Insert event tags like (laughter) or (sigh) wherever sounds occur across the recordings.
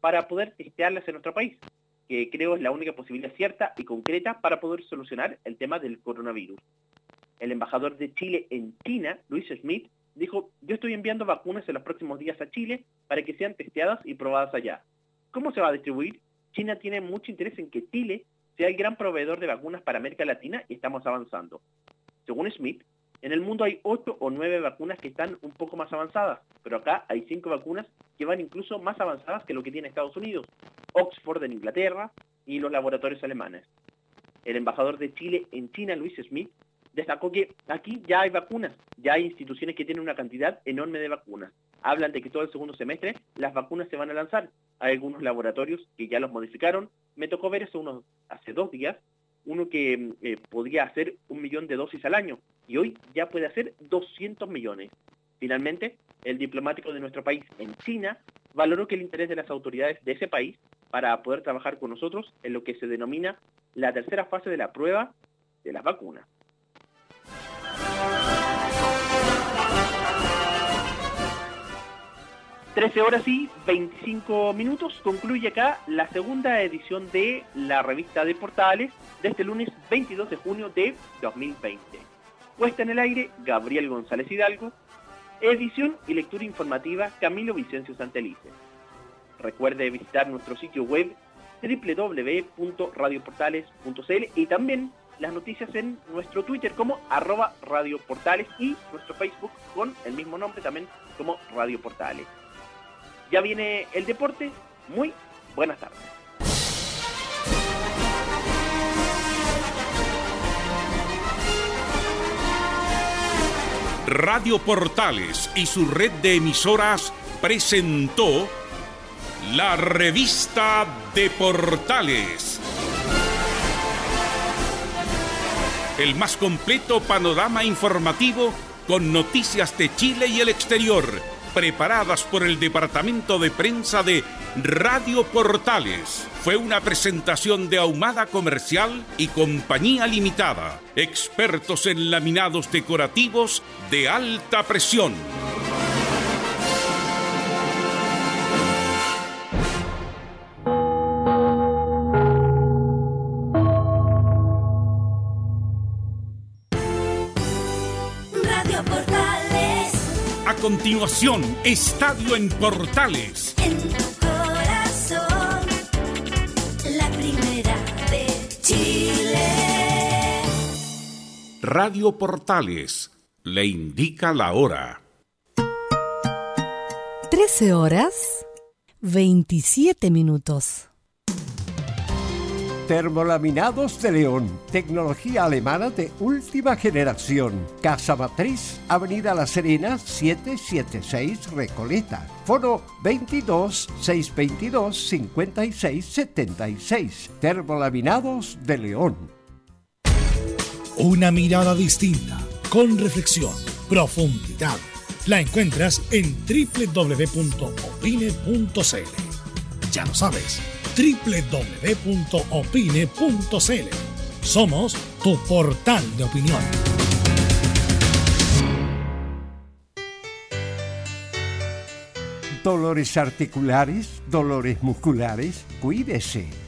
para poder testearlas en nuestro país, que creo es la única posibilidad cierta y concreta para poder solucionar el tema del coronavirus. El embajador de Chile en China, Luis Smith, dijo, yo estoy enviando vacunas en los próximos días a Chile para que sean testeadas y probadas allá. ¿Cómo se va a distribuir? China tiene mucho interés en que Chile sea el gran proveedor de vacunas para América Latina y estamos avanzando. Según Smith, en el mundo hay ocho o nueve vacunas que están un poco más avanzadas, pero acá hay cinco vacunas que van incluso más avanzadas que lo que tiene Estados Unidos, Oxford en Inglaterra y los laboratorios alemanes. El embajador de Chile en China, Luis Smith, destacó que aquí ya hay vacunas, ya hay instituciones que tienen una cantidad enorme de vacunas. Hablan de que todo el segundo semestre las vacunas se van a lanzar. Hay algunos laboratorios que ya los modificaron. Me tocó ver eso unos, hace dos días, uno que eh, podía hacer un millón de dosis al año y hoy ya puede hacer 200 millones. Finalmente, el diplomático de nuestro país en China valoró que el interés de las autoridades de ese país para poder trabajar con nosotros en lo que se denomina la tercera fase de la prueba de las vacunas. 13 horas y 25 minutos concluye acá la segunda edición de la revista de Portales de este lunes 22 de junio de 2020. Puesta en el aire Gabriel González Hidalgo, edición y lectura informativa Camilo Vicencio Santelice. Recuerde visitar nuestro sitio web www.radioportales.cl y también las noticias en nuestro Twitter como arroba radioportales y nuestro Facebook con el mismo nombre también como Radio Portales. Ya viene el deporte. Muy buenas tardes. Radio Portales y su red de emisoras presentó la revista de Portales. El más completo panorama informativo con noticias de Chile y el exterior preparadas por el Departamento de Prensa de Radio Portales. Fue una presentación de Ahumada Comercial y Compañía Limitada, expertos en laminados decorativos de alta presión. Continuación, Estadio en Portales. En tu corazón, la primera de Chile. Radio Portales le indica la hora. 13 horas 27 minutos. Termolaminados de León, tecnología alemana de última generación. Casa Matriz, Avenida La Serena, 776 Recoleta. Foro 22 622 5676. Termolaminados de León. Una mirada distinta, con reflexión, profundidad. La encuentras en www.opine.cl. Ya lo sabes www.opine.cl. Somos tu portal de opinión. Dolores articulares, dolores musculares, cuídese.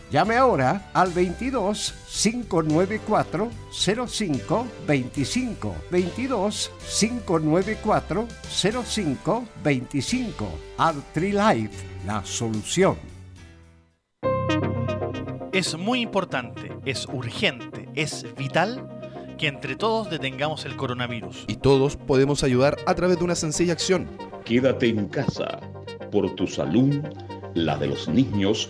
Llame ahora al 22 594 05 25 22 594 05 25 Artrilife, la solución. Es muy importante, es urgente, es vital que entre todos detengamos el coronavirus. Y todos podemos ayudar a través de una sencilla acción. Quédate en casa por tu salud, la de los niños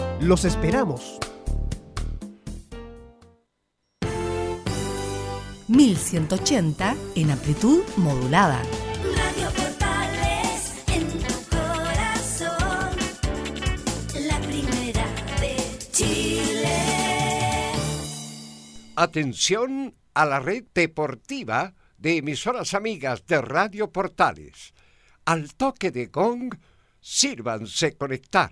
Los esperamos. 1180 en amplitud modulada. Radio Portales en tu corazón, la primera de Chile. Atención a la red deportiva de emisoras amigas de Radio Portales. Al toque de gong, sírvanse conectar.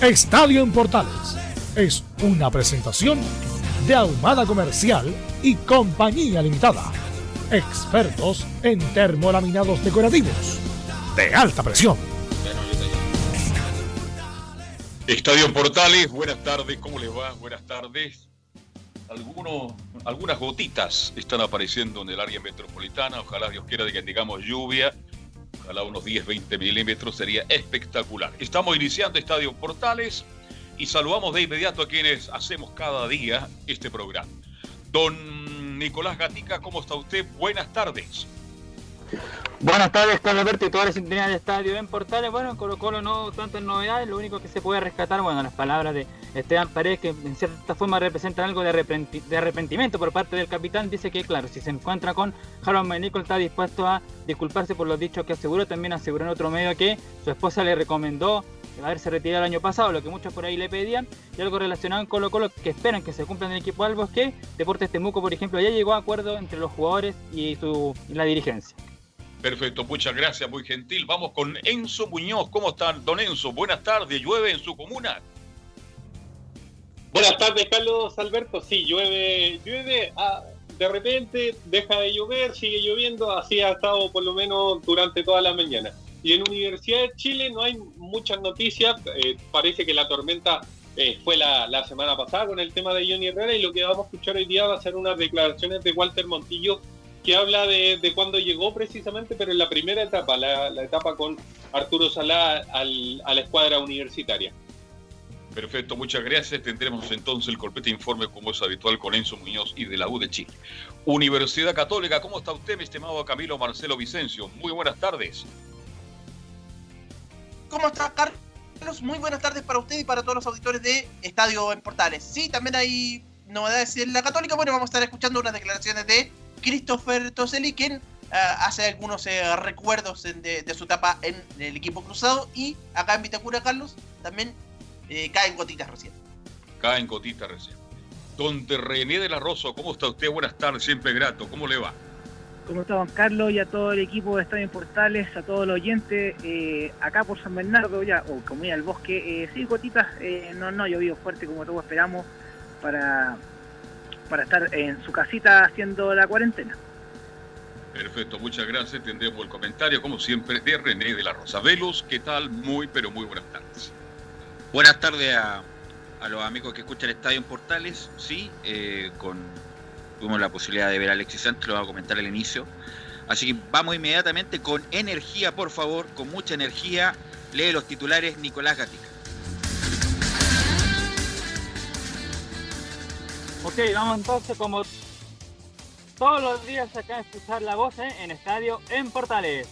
Estadio en Portales es una presentación de Ahumada Comercial y Compañía Limitada. Expertos en termolaminados decorativos de alta presión. Estadio en Portales, buenas tardes, ¿cómo les va? Buenas tardes. Algunos, algunas gotitas están apareciendo en el área metropolitana, ojalá Dios quiera de que tengamos lluvia ojalá unos 10, 20 milímetros, sería espectacular. Estamos iniciando Estadio Portales y saludamos de inmediato a quienes hacemos cada día este programa. Don Nicolás Gatica, ¿cómo está usted? Buenas tardes. Buenas tardes, Carlos Alberto y toda la sintonía del estadio en Portales. Bueno, en Colo Colo no tantas novedades, lo único que se puede rescatar, bueno, las palabras de Esteban Paredes, que en cierta forma representan algo de, arrepenti- de arrepentimiento por parte del capitán, dice que, claro, si se encuentra con Harold McNichol está dispuesto a disculparse por los dichos que aseguró. También aseguró en otro medio que su esposa le recomendó haberse retirado el año pasado, lo que muchos por ahí le pedían, y algo relacionado en Colo Colo que esperan que se cumpla en el equipo Albo es que Deportes Temuco, por ejemplo, ya llegó a acuerdo entre los jugadores y, su, y la dirigencia. Perfecto, muchas gracias, muy gentil. Vamos con Enzo Muñoz. ¿Cómo están, don Enzo? Buenas tardes. ¿Llueve en su comuna? Buenas tardes, Carlos Alberto. Sí, llueve, llueve, ah, de repente deja de llover, sigue lloviendo, así ha estado por lo menos durante toda la mañana. Y en Universidad de Chile no hay muchas noticias, eh, parece que la tormenta eh, fue la, la semana pasada con el tema de Johnny Herrera y lo que vamos a escuchar hoy día va a ser unas declaraciones de Walter Montillo que habla de, de cuando llegó precisamente, pero en la primera etapa, la, la etapa con Arturo Salá al- a la escuadra universitaria. Perfecto, muchas gracias. Tendremos entonces el corpete informe como es habitual con Enzo Muñoz y de la U de Chile. Universidad Católica, ¿cómo está usted, mi estimado Camilo Marcelo Vicencio? Muy buenas tardes. ¿Cómo está, Carlos? Muy buenas tardes para usted y para todos los auditores de Estadio en Portales. Sí, también hay novedades en la Católica. Bueno, vamos a estar escuchando unas declaraciones de Christopher Toselli, quien ah, hace algunos eh, recuerdos en- de, de su etapa en el equipo cruzado. Y acá en Vitacura, Carlos, también eh, caen gotitas recién. Cae en gotita recién. Don René de la Rosa, ¿cómo está usted? Buenas tardes, siempre grato. ¿Cómo le va? ¿Cómo está Juan Carlos y a todo el equipo de Estadio Portales, a todos los oyentes, eh, acá por San Bernardo ya, o Comunidad del Bosque, eh, sí, gotitas, eh, no, no llovido fuerte como todos esperamos para, para estar en su casita haciendo la cuarentena. Perfecto, muchas gracias. Tendremos el comentario, como siempre, de René de la Rosa. Velos, ¿qué tal? Muy, pero muy buenas tardes. Buenas tardes a, a los amigos que escuchan el Estadio en Portales. Sí, eh, con, tuvimos la posibilidad de ver a Alexis Sánchez, lo vamos a comentar al inicio. Así que vamos inmediatamente con energía, por favor, con mucha energía. Lee los titulares Nicolás Gatica. Ok, vamos entonces como todos los días acá a escuchar la voz ¿eh? en Estadio en Portales.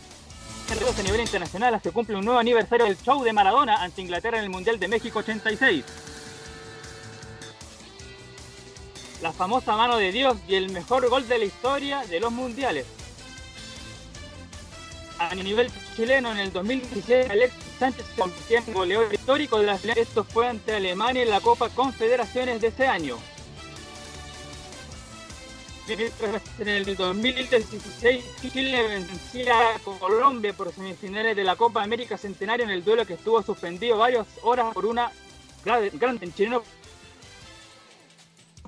A nivel internacional se cumple un nuevo aniversario del show de Maradona ante Inglaterra en el Mundial de México 86. La famosa mano de Dios y el mejor gol de la historia de los mundiales. A nivel chileno, en el 2016, Alexis Sánchez se convirtió en goleador histórico de la final. Esto fue ante Alemania en la Copa Confederaciones de ese año. En el 2016 Chile vencía a Colombia por semifinales de la Copa América Centenario en el duelo que estuvo suspendido varias horas por una gra- grande en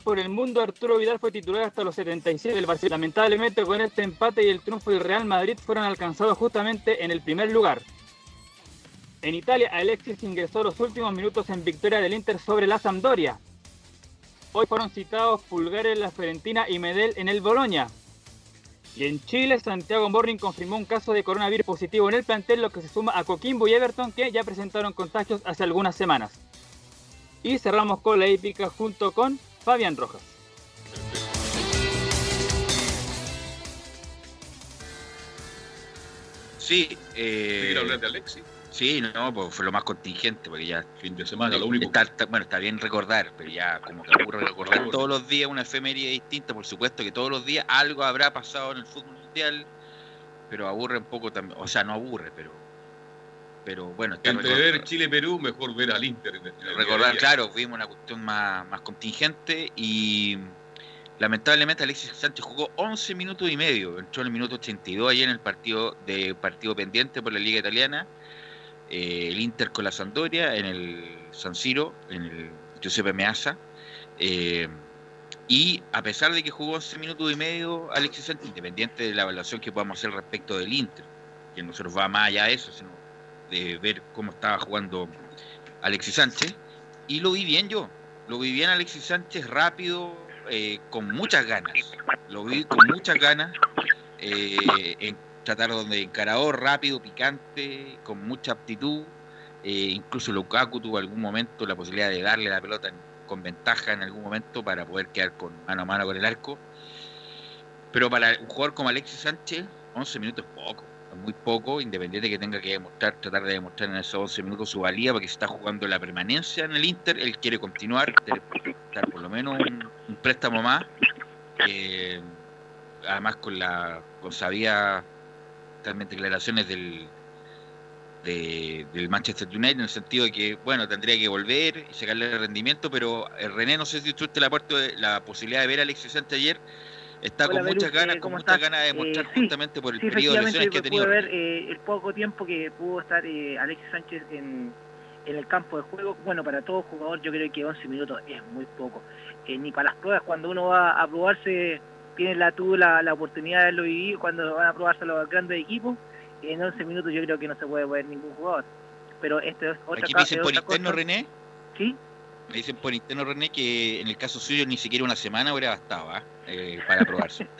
por el mundo Arturo Vidal fue titular hasta los 77 del Barcelona. Lamentablemente con este empate y el triunfo del Real Madrid fueron alcanzados justamente en el primer lugar. En Italia, Alexis ingresó los últimos minutos en victoria del Inter sobre la Sampdoria. Hoy fueron citados Pulgar en la Fiorentina y Medel en el Boloña. Y en Chile, Santiago Morning confirmó un caso de coronavirus positivo en el plantel, lo que se suma a Coquimbo y Everton, que ya presentaron contagios hace algunas semanas. Y cerramos con la épica junto con Fabián Rojas. Sí, eh, ¿Quiere hablar de Alexis? Sí, no, pues fue lo más contingente, porque ya. Fin de semana, lo único. Está, está- bueno, está bien recordar, pero ya como que aburre recordar todos los días una efeméride distinta. Por supuesto que todos los días algo habrá pasado en el fútbol mundial, pero aburre un poco también. O sea, no aburre, pero. Pero bueno, está Entre recordar- ver Chile-Perú, mejor ver al Inter. en el- en el recordar, claro, vimos una cuestión más, más contingente y lamentablemente Alexis Sánchez jugó 11 minutos y medio, entró en el minuto 82 ayer en el partido de partido pendiente por la Liga Italiana, eh, el Inter con la Sampdoria en el San Siro, en el Giuseppe Meazza, eh, y a pesar de que jugó 11 minutos y medio Alexis Sánchez, independiente de la evaluación que podamos hacer respecto del Inter, que no se nos va más allá de eso, sino de ver cómo estaba jugando Alexis Sánchez, y lo vi bien yo. Lo vi bien Alexis Sánchez rápido, eh, con muchas ganas. Lo vi con muchas ganas, en tratar donde encarador, rápido, picante, con mucha aptitud. Eh, incluso Lukaku tuvo algún momento la posibilidad de darle la pelota con ventaja en algún momento para poder quedar con mano a mano con el arco. Pero para un jugador como Alexis Sánchez, 11 minutos es poco, es muy poco, independiente que tenga que demostrar, tratar de demostrar en esos 11 minutos su valía, porque se está jugando la permanencia en el Inter, él quiere continuar, dar por lo menos un, un préstamo más, eh, además con la con sabía también declaraciones del de- del Manchester United en el sentido de que bueno tendría que volver y sacarle el rendimiento pero eh, René no sé si tuviste la, parte la posibilidad de ver a Alexis Sánchez ayer está Hola, con muchas ganas eh, con ¿cómo muchas ganas de Eh, sí, (laughs) justamente por el Sí, periodo de lesiones que ha tenido pude ver eh, el poco tiempo que pudo estar eh, Alexis Sánchez en, en el campo de juego. Bueno, para todo jugador yo creo que 11 minutos es muy poco. Eh, ni para las pruebas, cuando uno va a probarse, tiene la, tuvo la, la oportunidad de verlo vivir, cuando van a probarse los grandes equipos, en 11 minutos yo creo que no se puede ver ningún jugador. Pero esto es otra aquí me dicen es por interno cosa. René ¿Sí? Me dicen por interno, René, que en el caso suyo ni siquiera una semana hubiera bastado ¿ah? Eh, para probarse. (laughs)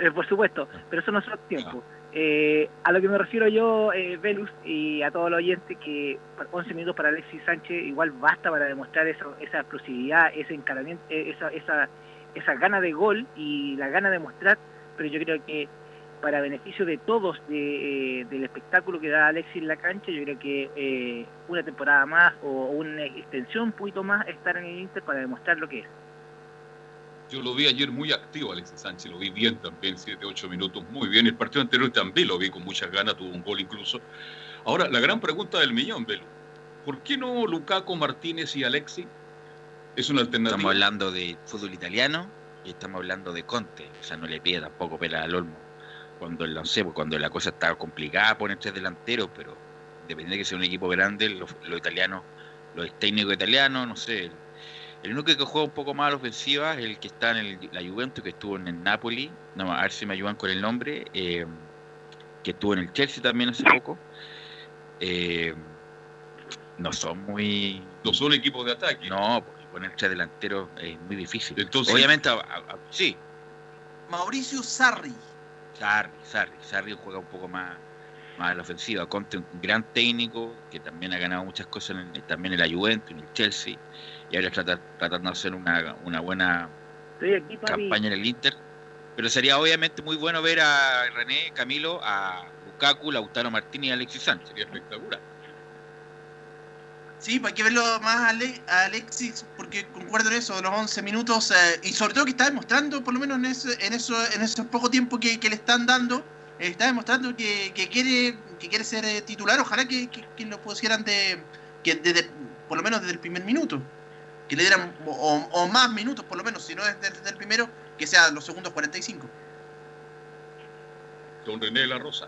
Eh, por supuesto, pero eso no son tiempo. Eh, a lo que me refiero yo, eh, Velus, y a todos los oyentes, que 11 minutos para Alexis Sánchez igual basta para demostrar eso, esa explosividad, ese encaramiento, eh, esa, esa, esa gana de gol y la gana de mostrar, pero yo creo que para beneficio de todos de, eh, del espectáculo que da Alexis en la cancha, yo creo que eh, una temporada más o una extensión un poquito más estar en el Inter para demostrar lo que es. Yo lo vi ayer muy activo, Alexis Sánchez, lo vi bien también, 7, 8 minutos, muy bien. El partido anterior también lo vi con muchas ganas, tuvo un gol incluso. Ahora, la gran pregunta del millón, Velo. ¿Por qué no Lukaku, Martínez y Alexis? Es una alternativa. Estamos hablando de fútbol italiano y estamos hablando de Conte. O sea, no le pide tampoco pela al olmo. Cuando, no sé, pues, cuando la cosa está complicada, poner tres delanteros, pero depende de que sea un equipo grande, los, los italianos, los técnicos italianos, no sé. El, el único que juega un poco más a la ofensiva es el que está en el- la Juventus, que estuvo en el Napoli. No, a ver si me ayudan con el nombre. eh, que estuvo en el Chelsea también hace poco. Eh, no son muy. No son equipos de ataque. No, porque poner tres delanteros es muy difícil. Entonces- Obviamente, a- a- a- sí, Mauricio Sarri. Sarri, Sarri, Sarri juega un poco más, más a la ofensiva. Conte, un gran técnico que también ha ganado muchas cosas en, también en la Juventus, en el Chelsea, y ahora está tra- tratando de hacer una, una buena aquí, campaña en el Inter. Pero sería obviamente muy bueno ver a René, Camilo, a Lukaku, Lautaro Martínez y Alexis Sánchez. Sería espectacular. Sí, pues hay que verlo más a, Ale- a Alexis, porque concuerdo en eso, los 11 minutos, eh, y sobre todo que está demostrando, por lo menos en eso, en eso, en ese poco tiempo que, le están dando, eh, está demostrando que, que quiere que quiere ser eh, titular. Ojalá que, que- lo pusieran de, que desde, por lo menos desde el primer minuto, que le dieran o, o más minutos, por lo menos, si no desde, desde el primero, que sea los segundos 45. Don René de la Rosa.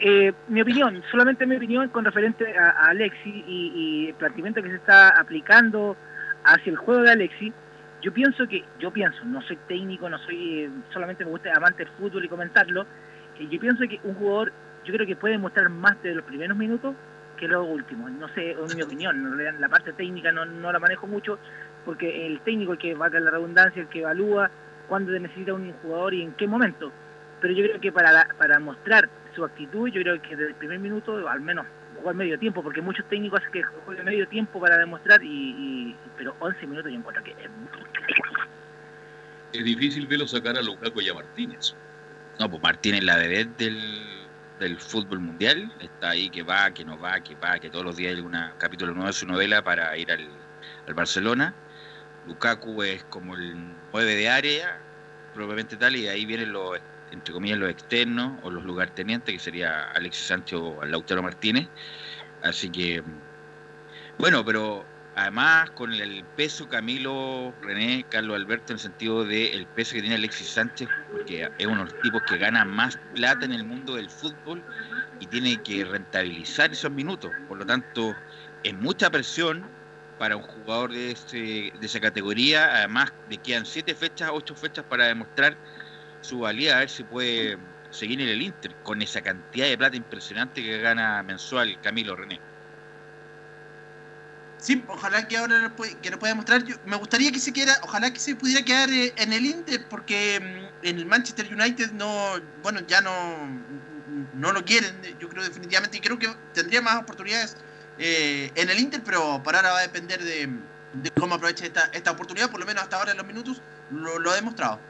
Eh, mi opinión, solamente mi opinión con referente a, a Alexi y, y el planteamiento que se está aplicando hacia el juego de Alexi, yo pienso que, yo pienso, no soy técnico, no soy, eh, solamente me gusta amante del fútbol y comentarlo, eh, yo pienso que un jugador, yo creo que puede mostrar más de los primeros minutos que los últimos, no sé, es mi opinión, la parte técnica no, no la manejo mucho, porque el técnico, el que va a la redundancia, el que evalúa cuándo necesita un jugador y en qué momento, pero yo creo que para, la- para mostrar su actitud, yo creo que desde el primer minuto, al menos jugar medio tiempo, porque muchos técnicos hacen que juegue medio tiempo para demostrar, y, y- pero 11 minutos yo encuentro que es Es difícil verlo sacar a Lukaku y a Martínez. No, pues Martínez la bebé del, del fútbol mundial. Está ahí que va, que no va, que va, que todos los días hay un capítulo nuevo de su novela para ir al, al Barcelona. Lukaku es como el 9 de área, probablemente tal, y de ahí vienen los, entre comillas, los externos o los lugartenientes, que sería Alexis Sánchez o Lautaro Martínez. Así que, bueno, pero además con el peso Camilo, René, Carlos Alberto, en el sentido del peso que tiene Alexis Sánchez, porque es uno de los tipos que gana más plata en el mundo del fútbol y tiene que rentabilizar esos minutos. Por lo tanto, es mucha presión para un jugador de, ese- de esa categoría. Además, le quedan siete fechas, ocho fechas para demostrar su valía, a ver si puede seguir en el Inter con esa cantidad de plata impresionante que gana mensual Camilo René. Sí, ojalá que ahora que lo pueda mostrar. Me gustaría que se quedara, ojalá que se pudiera quedar eh, en el Inter, porque mm, en el Manchester United no, bueno, ya no, no lo quieren, eh, yo creo definitivamente, y creo que tendría más oportunidades eh, en el Inter, pero por ahora va a depender de, cómo aproveche esta, esta oportunidad, por lo menos hasta ahora en los minutos lo ha demostrado.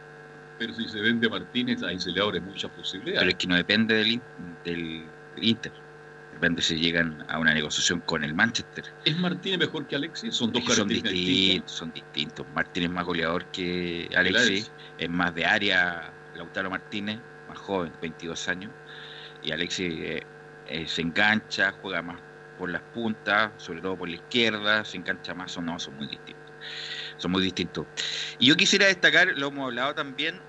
Pero si se vende Martínez, ahí se le abre muchas posibilidades. Pero es que no depende del, In- del Inter. Depende si llegan a una negociación con el Manchester. ¿Es Martínez mejor que Alexis? Son dos son distintos, son distintos. Martínez es más goleador que Alexis, es más de área Lautaro Martínez, más joven, 22 años. Y Alexis eh, eh, se engancha, juega más por las puntas, sobre todo por la izquierda, se engancha más o no, son muy distintos. Son muy distintos. Y yo quisiera destacar, lo hemos hablado también,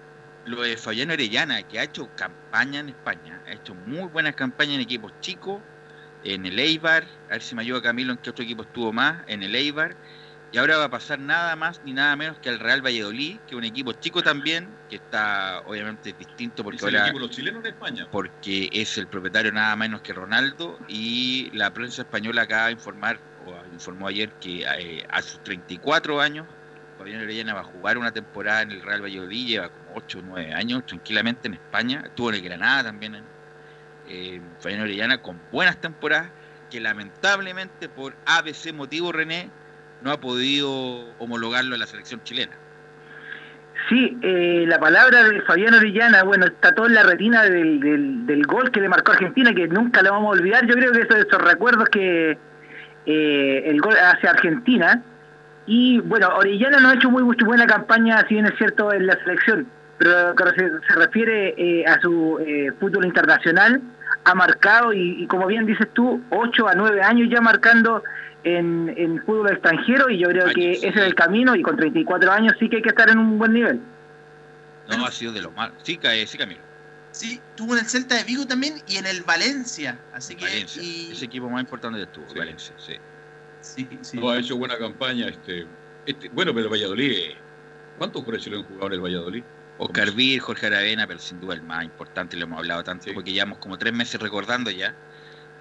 lo de Fabián Orellana, que ha hecho campaña en España, ha hecho muy buenas campañas en equipos chicos, en el Eibar, a ver si me ayuda Camilo en qué otro equipo estuvo más, en el Eibar, y ahora va a pasar nada más ni nada menos que al Real Valladolid, que es un equipo chico también, que está obviamente distinto porque Es el ahora equipo de los chilenos de España. porque es el propietario nada menos que Ronaldo y la prensa española acaba de informar informó ayer que eh, a sus 34 años, Fabián Orellana va a jugar una temporada en el Real Valladolid, lleva como 8 o 9 años tranquilamente en España, estuvo en el Granada también, eh, Fabián Orellana con buenas temporadas, que lamentablemente por ABC motivo René no ha podido homologarlo en la selección chilena. Sí, eh, la palabra de Fabián Orellana, bueno, está todo en la retina del, del, del gol que le marcó Argentina, que nunca lo vamos a olvidar. Yo creo que esos, esos recuerdos que eh, el gol hacia Argentina. Y bueno, Orellana no ha hecho muy, muy buena campaña, si bien es cierto, en la selección, pero cuando se, se refiere eh, a su eh, fútbol internacional, ha marcado, y, y como bien dices tú, 8 a 9 años ya marcando en, en fútbol extranjero, y yo creo que ese es el camino, y con 34 años sí que hay que estar en un buen nivel. No, ha sido de lo mal. Sí, cae, sí, Camilo. Sí, tuvo en el Celta de Vigo también y en el Valencia. Así que. Valencia, y- ese equipo más importante de tuvo, Valencia, sí. Sí, sí. No, ha hecho buena campaña. Este, este, bueno, pero el Valladolid. ¿Cuántos chilenos han jugado en el Valladolid? Oscar Vir, Jorge Aravena, pero sin duda el más importante, lo hemos hablado tanto, porque llevamos como tres meses recordando ya.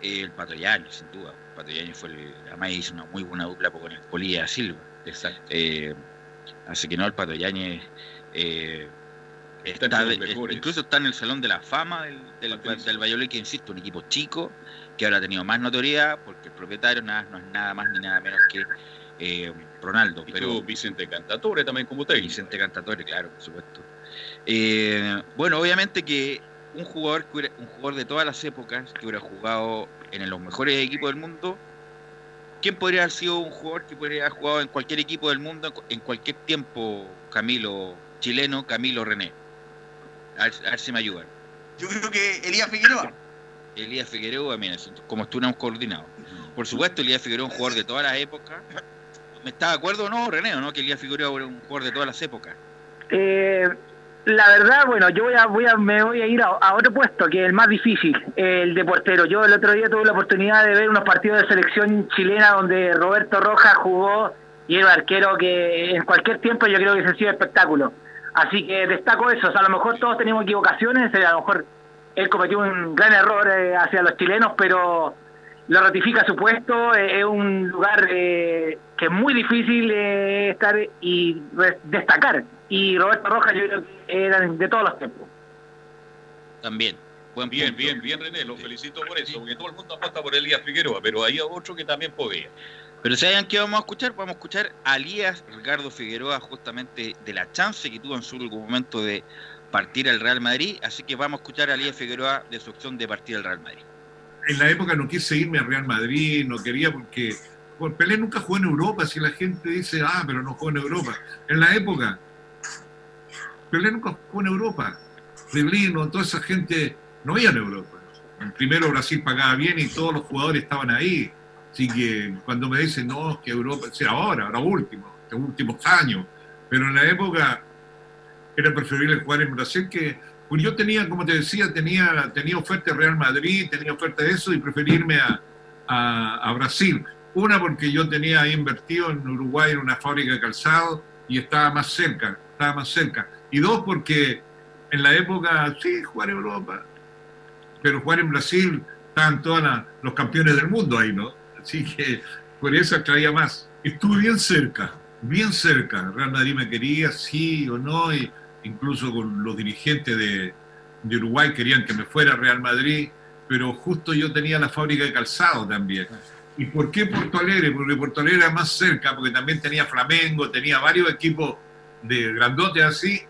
eh, el Pato Yañez, sin duda. El Pato Yañez fue el, además hizo una muy buena dupla con el Polilla Silva. Exacto. Eh, así que no, el Pato Yañez eh, Está está de- incluso está en el Salón de la Fama del, del, del Valladolid, que insisto, un equipo chico, que ahora ha tenido más notoriedad, porque el propietario nada, no es nada más ni nada menos que eh, Ronaldo. Y pero Vicente Cantatore también como técnico. Vicente Cantatore, claro, por supuesto. Eh, bueno, obviamente que un jugador, que hubiera- un jugador de todas las épocas que hubiera jugado en los mejores equipos del mundo, ¿quién podría haber sido un jugador que podría haber jugado en cualquier equipo del mundo, en cualquier tiempo, Camilo chileno, Camilo René? A ver, a ver si me ayudan. Yo creo que Elías Figueroa. Elías Figueroa, mira, como estuviéramos coordinados. Por supuesto, Elías Figueroa es un jugador de todas las épocas. ¿Me está de acuerdo o no, René, o no? Que Elías Figueroa era un jugador de todas las épocas. Eh, la verdad, bueno, yo voy a, voy a, me voy a ir a, a otro puesto, que es el más difícil, el de portero. Yo el otro día tuve la oportunidad de ver unos partidos de selección chilena donde Roberto Rojas jugó y era un arquero que en cualquier tiempo yo creo que se sido espectáculo. Así que destaco eso. O sea, a lo mejor todos tenemos equivocaciones, eh, a lo mejor él cometió un gran error eh, hacia los chilenos, pero lo ratifica su puesto. eh, es un lugar eh, que es muy difícil eh, estar y destacar. Y Roberto Rojas yo creo que era de todos los tiempos. También. Buen Bien, punto. bien, bien, René, lo felicito por eso, porque todo el mundo apuesta por Elías Figueroa, pero hay otro que también podía. Pero ¿saben qué vamos a escuchar? Vamos a escuchar a Elías Ricardo Figueroa justamente de la chance que tuvo en su momento de partir al Real Madrid. Así que vamos a escuchar a Elías Figueroa de su opción de partir al Real Madrid. en la época no quise irme al Real Madrid, no quería porque Pelé nunca jugó en Europa, si la gente dice, ah, pero no jugó en Europa. En la época, Pelé nunca jugó en Europa. Rivelino, toda esa gente no iba en Europa. Primero Brasil pagaba bien y todos los jugadores estaban ahí. Así que cuando me dicen, no, que Europa, o ahora, ahora último, los últimos años. Pero en la época era preferible jugar en Brasil que pues yo tenía, como te decía, tenía, tenía oferta de Real Madrid, tenía oferta de eso y preferí irme a, a, a Brasil. Una porque yo tenía invertido en Uruguay en una fábrica de calzado y estaba más cerca, estaba más cerca. Y dos porque en la época, sí, jugar en Europa, pero jugar en Brasil estaban todos los campeones del mundo ahí, ¿no? Así que por eso atraía más. Estuve bien cerca, bien cerca. Real Madrid me quería, sí o no, y incluso con los dirigentes de, de Uruguay querían que me fuera a Real Madrid, pero justo yo tenía la fábrica de calzado también. ¿Y por qué Porto Alegre? Porque Porto Alegre era más cerca, porque también tenía Flamengo, tenía varios equipos de grandotes así,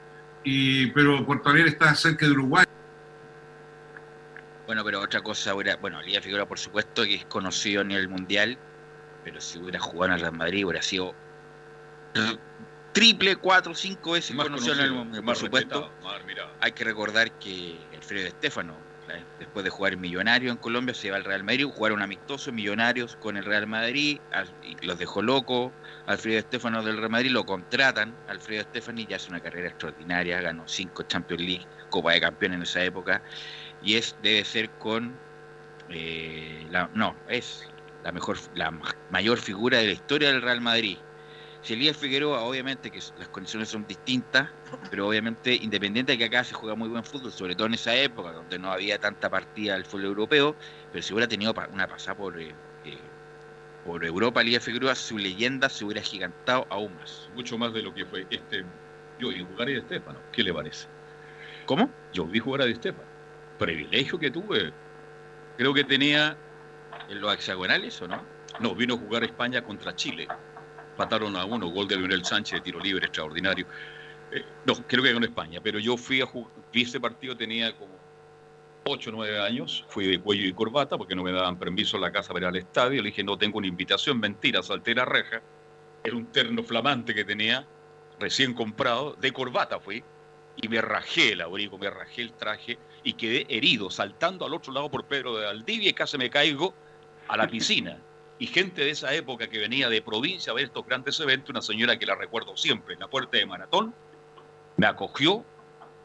y, pero Porto Alegre estaba cerca de Uruguay. Bueno, pero otra cosa, bueno, Elías Figueroa por supuesto que es conocido a nivel mundial, pero si hubiera jugado en Real Madrid hubiera sido triple, cuatro, cinco veces Más conocido en el mundo. Por supuesto, hay que recordar que Alfredo Estefano, después de jugar en Millonario en Colombia, se va al Real Madrid, jugaron amistosos Millonarios con el Real Madrid, los dejó loco. Alfredo Estefano del Real Madrid lo contratan. Alfredo Estefani ya hace una carrera extraordinaria, ganó cinco Champions League, Copa de Campeones en esa época, y es debe ser con eh, la, no, es la mejor, la ma- mayor figura de la historia del Real Madrid. Si Elías Figueroa, obviamente que las condiciones son distintas, pero obviamente independiente de que acá se juega muy buen fútbol, sobre todo en esa época donde no había tanta partida del fútbol europeo, pero si hubiera tenido una pasada por eh, eh, por Europa, Elías Figueroa, su leyenda se hubiera gigantado aún más. Mucho más de lo que fue este. Yo vi jugar a Di Stefano. ¿Qué le parece? ¿Cómo? Yo vi jugar a Di Stefano. Privilegio que tuve. Creo que tenía. ¿En los hexagonales o no? No, vino a jugar a España contra Chile. Pataron a uno, gol de Leonel Sánchez tiro libre extraordinario. Eh, no, creo que ganó España, pero yo fui a vi ese partido, tenía como 8 o 9 años, fui de cuello y corbata porque no me daban permiso en la casa para ir al estadio, le dije no tengo una invitación, mentira, salté la reja, era un terno flamante que tenía, recién comprado, de corbata fui, y me rajé el abrigo, me rajé el traje y quedé herido, saltando al otro lado por Pedro de Valdivia y casi me caigo a la piscina. (laughs) Y gente de esa época que venía de provincia a ver estos grandes eventos, una señora que la recuerdo siempre en la puerta de Maratón, me acogió,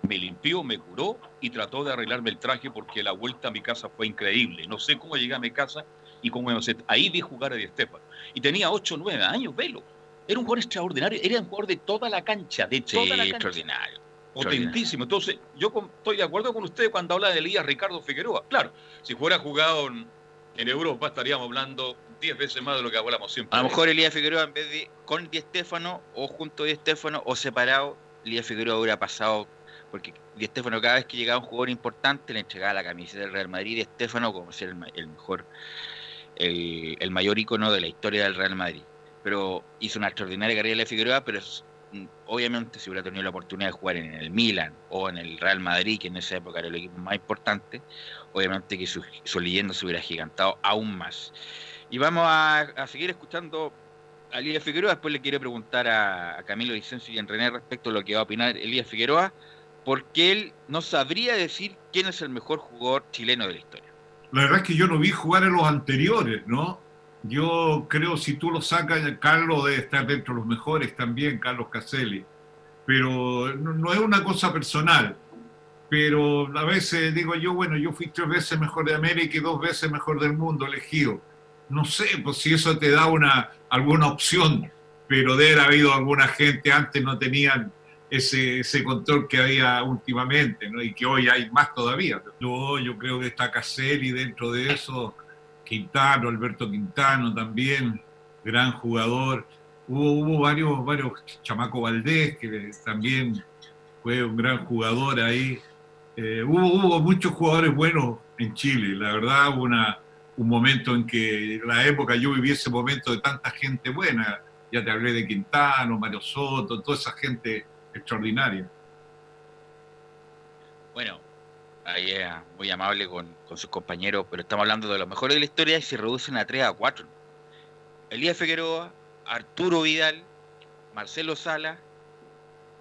me limpió, me curó y trató de arreglarme el traje porque la vuelta a mi casa fue increíble. No sé cómo llegué a mi casa y cómo me Ahí vi jugar a Di Stefano. Y tenía 8 o 9 años, velo. Era un jugador extraordinario, era un jugador de toda la cancha, de Sí, la cancha. extraordinario. Potentísimo. Entonces, yo con- estoy de acuerdo con usted cuando habla de Elías Ricardo Figueroa. Claro, si fuera jugado en, en Europa estaríamos hablando 10 veces más de lo que hablamos siempre. A lo mejor Elías Figueroa en vez de con Di Stéfano o junto a Di Stéfano o separado, Elías Figueroa hubiera pasado porque Di Stéfano cada vez que llegaba un jugador importante le entregaba la camiseta del Real Madrid Di Stéfano como ser el, el mejor el, el mayor ícono de la historia del Real Madrid. Pero hizo una extraordinaria carrera Elías Figueroa, pero es- mm, obviamente si hubiera tenido la oportunidad de jugar en el Milan o en el Real Madrid, que en esa época era el equipo más importante, obviamente que su, su leyenda se hubiera gigantado aún más. Y vamos a, seguir escuchando a Elías Figueroa. Después le quiero preguntar a, Camilo Vicencio y a René respecto a lo que va a opinar Elías Figueroa, porque él no sabría decir quién es el mejor jugador chileno de la historia. La verdad es que yo no vi jugar a los anteriores, ¿no? Yo creo si tú lo sacas, Carlos debe estar dentro de los mejores también, Carlos Caselli. Pero no, no es una cosa personal. Pero a veces digo yo, bueno, yo fui tres veces mejor de América y dos veces mejor del mundo elegido. No sé, pues si eso te da una, alguna opción, pero de haber habido alguna gente antes no tenían ese, ese control que había últimamente. Y que hoy hay más todavía. Yo, yo creo que está Caselli dentro de eso, Quintano, Alberto Quintano también, gran jugador. Hubo, hubo varios, varios, Chamaco Valdés, que también fue un gran jugador ahí. Eh, hubo, hubo muchos jugadores buenos en Chile, la verdad, una, un momento en que, la época yo viví ese momento de tanta gente buena, ya te hablé de Quintano, Mario Soto, toda esa gente extraordinaria. Bueno, ahí es muy amable con, con sus compañeros, pero estamos hablando de los mejores de la historia y se reducen a 3 a 4. Elías Figueroa, Arturo Vidal, Marcelo Sala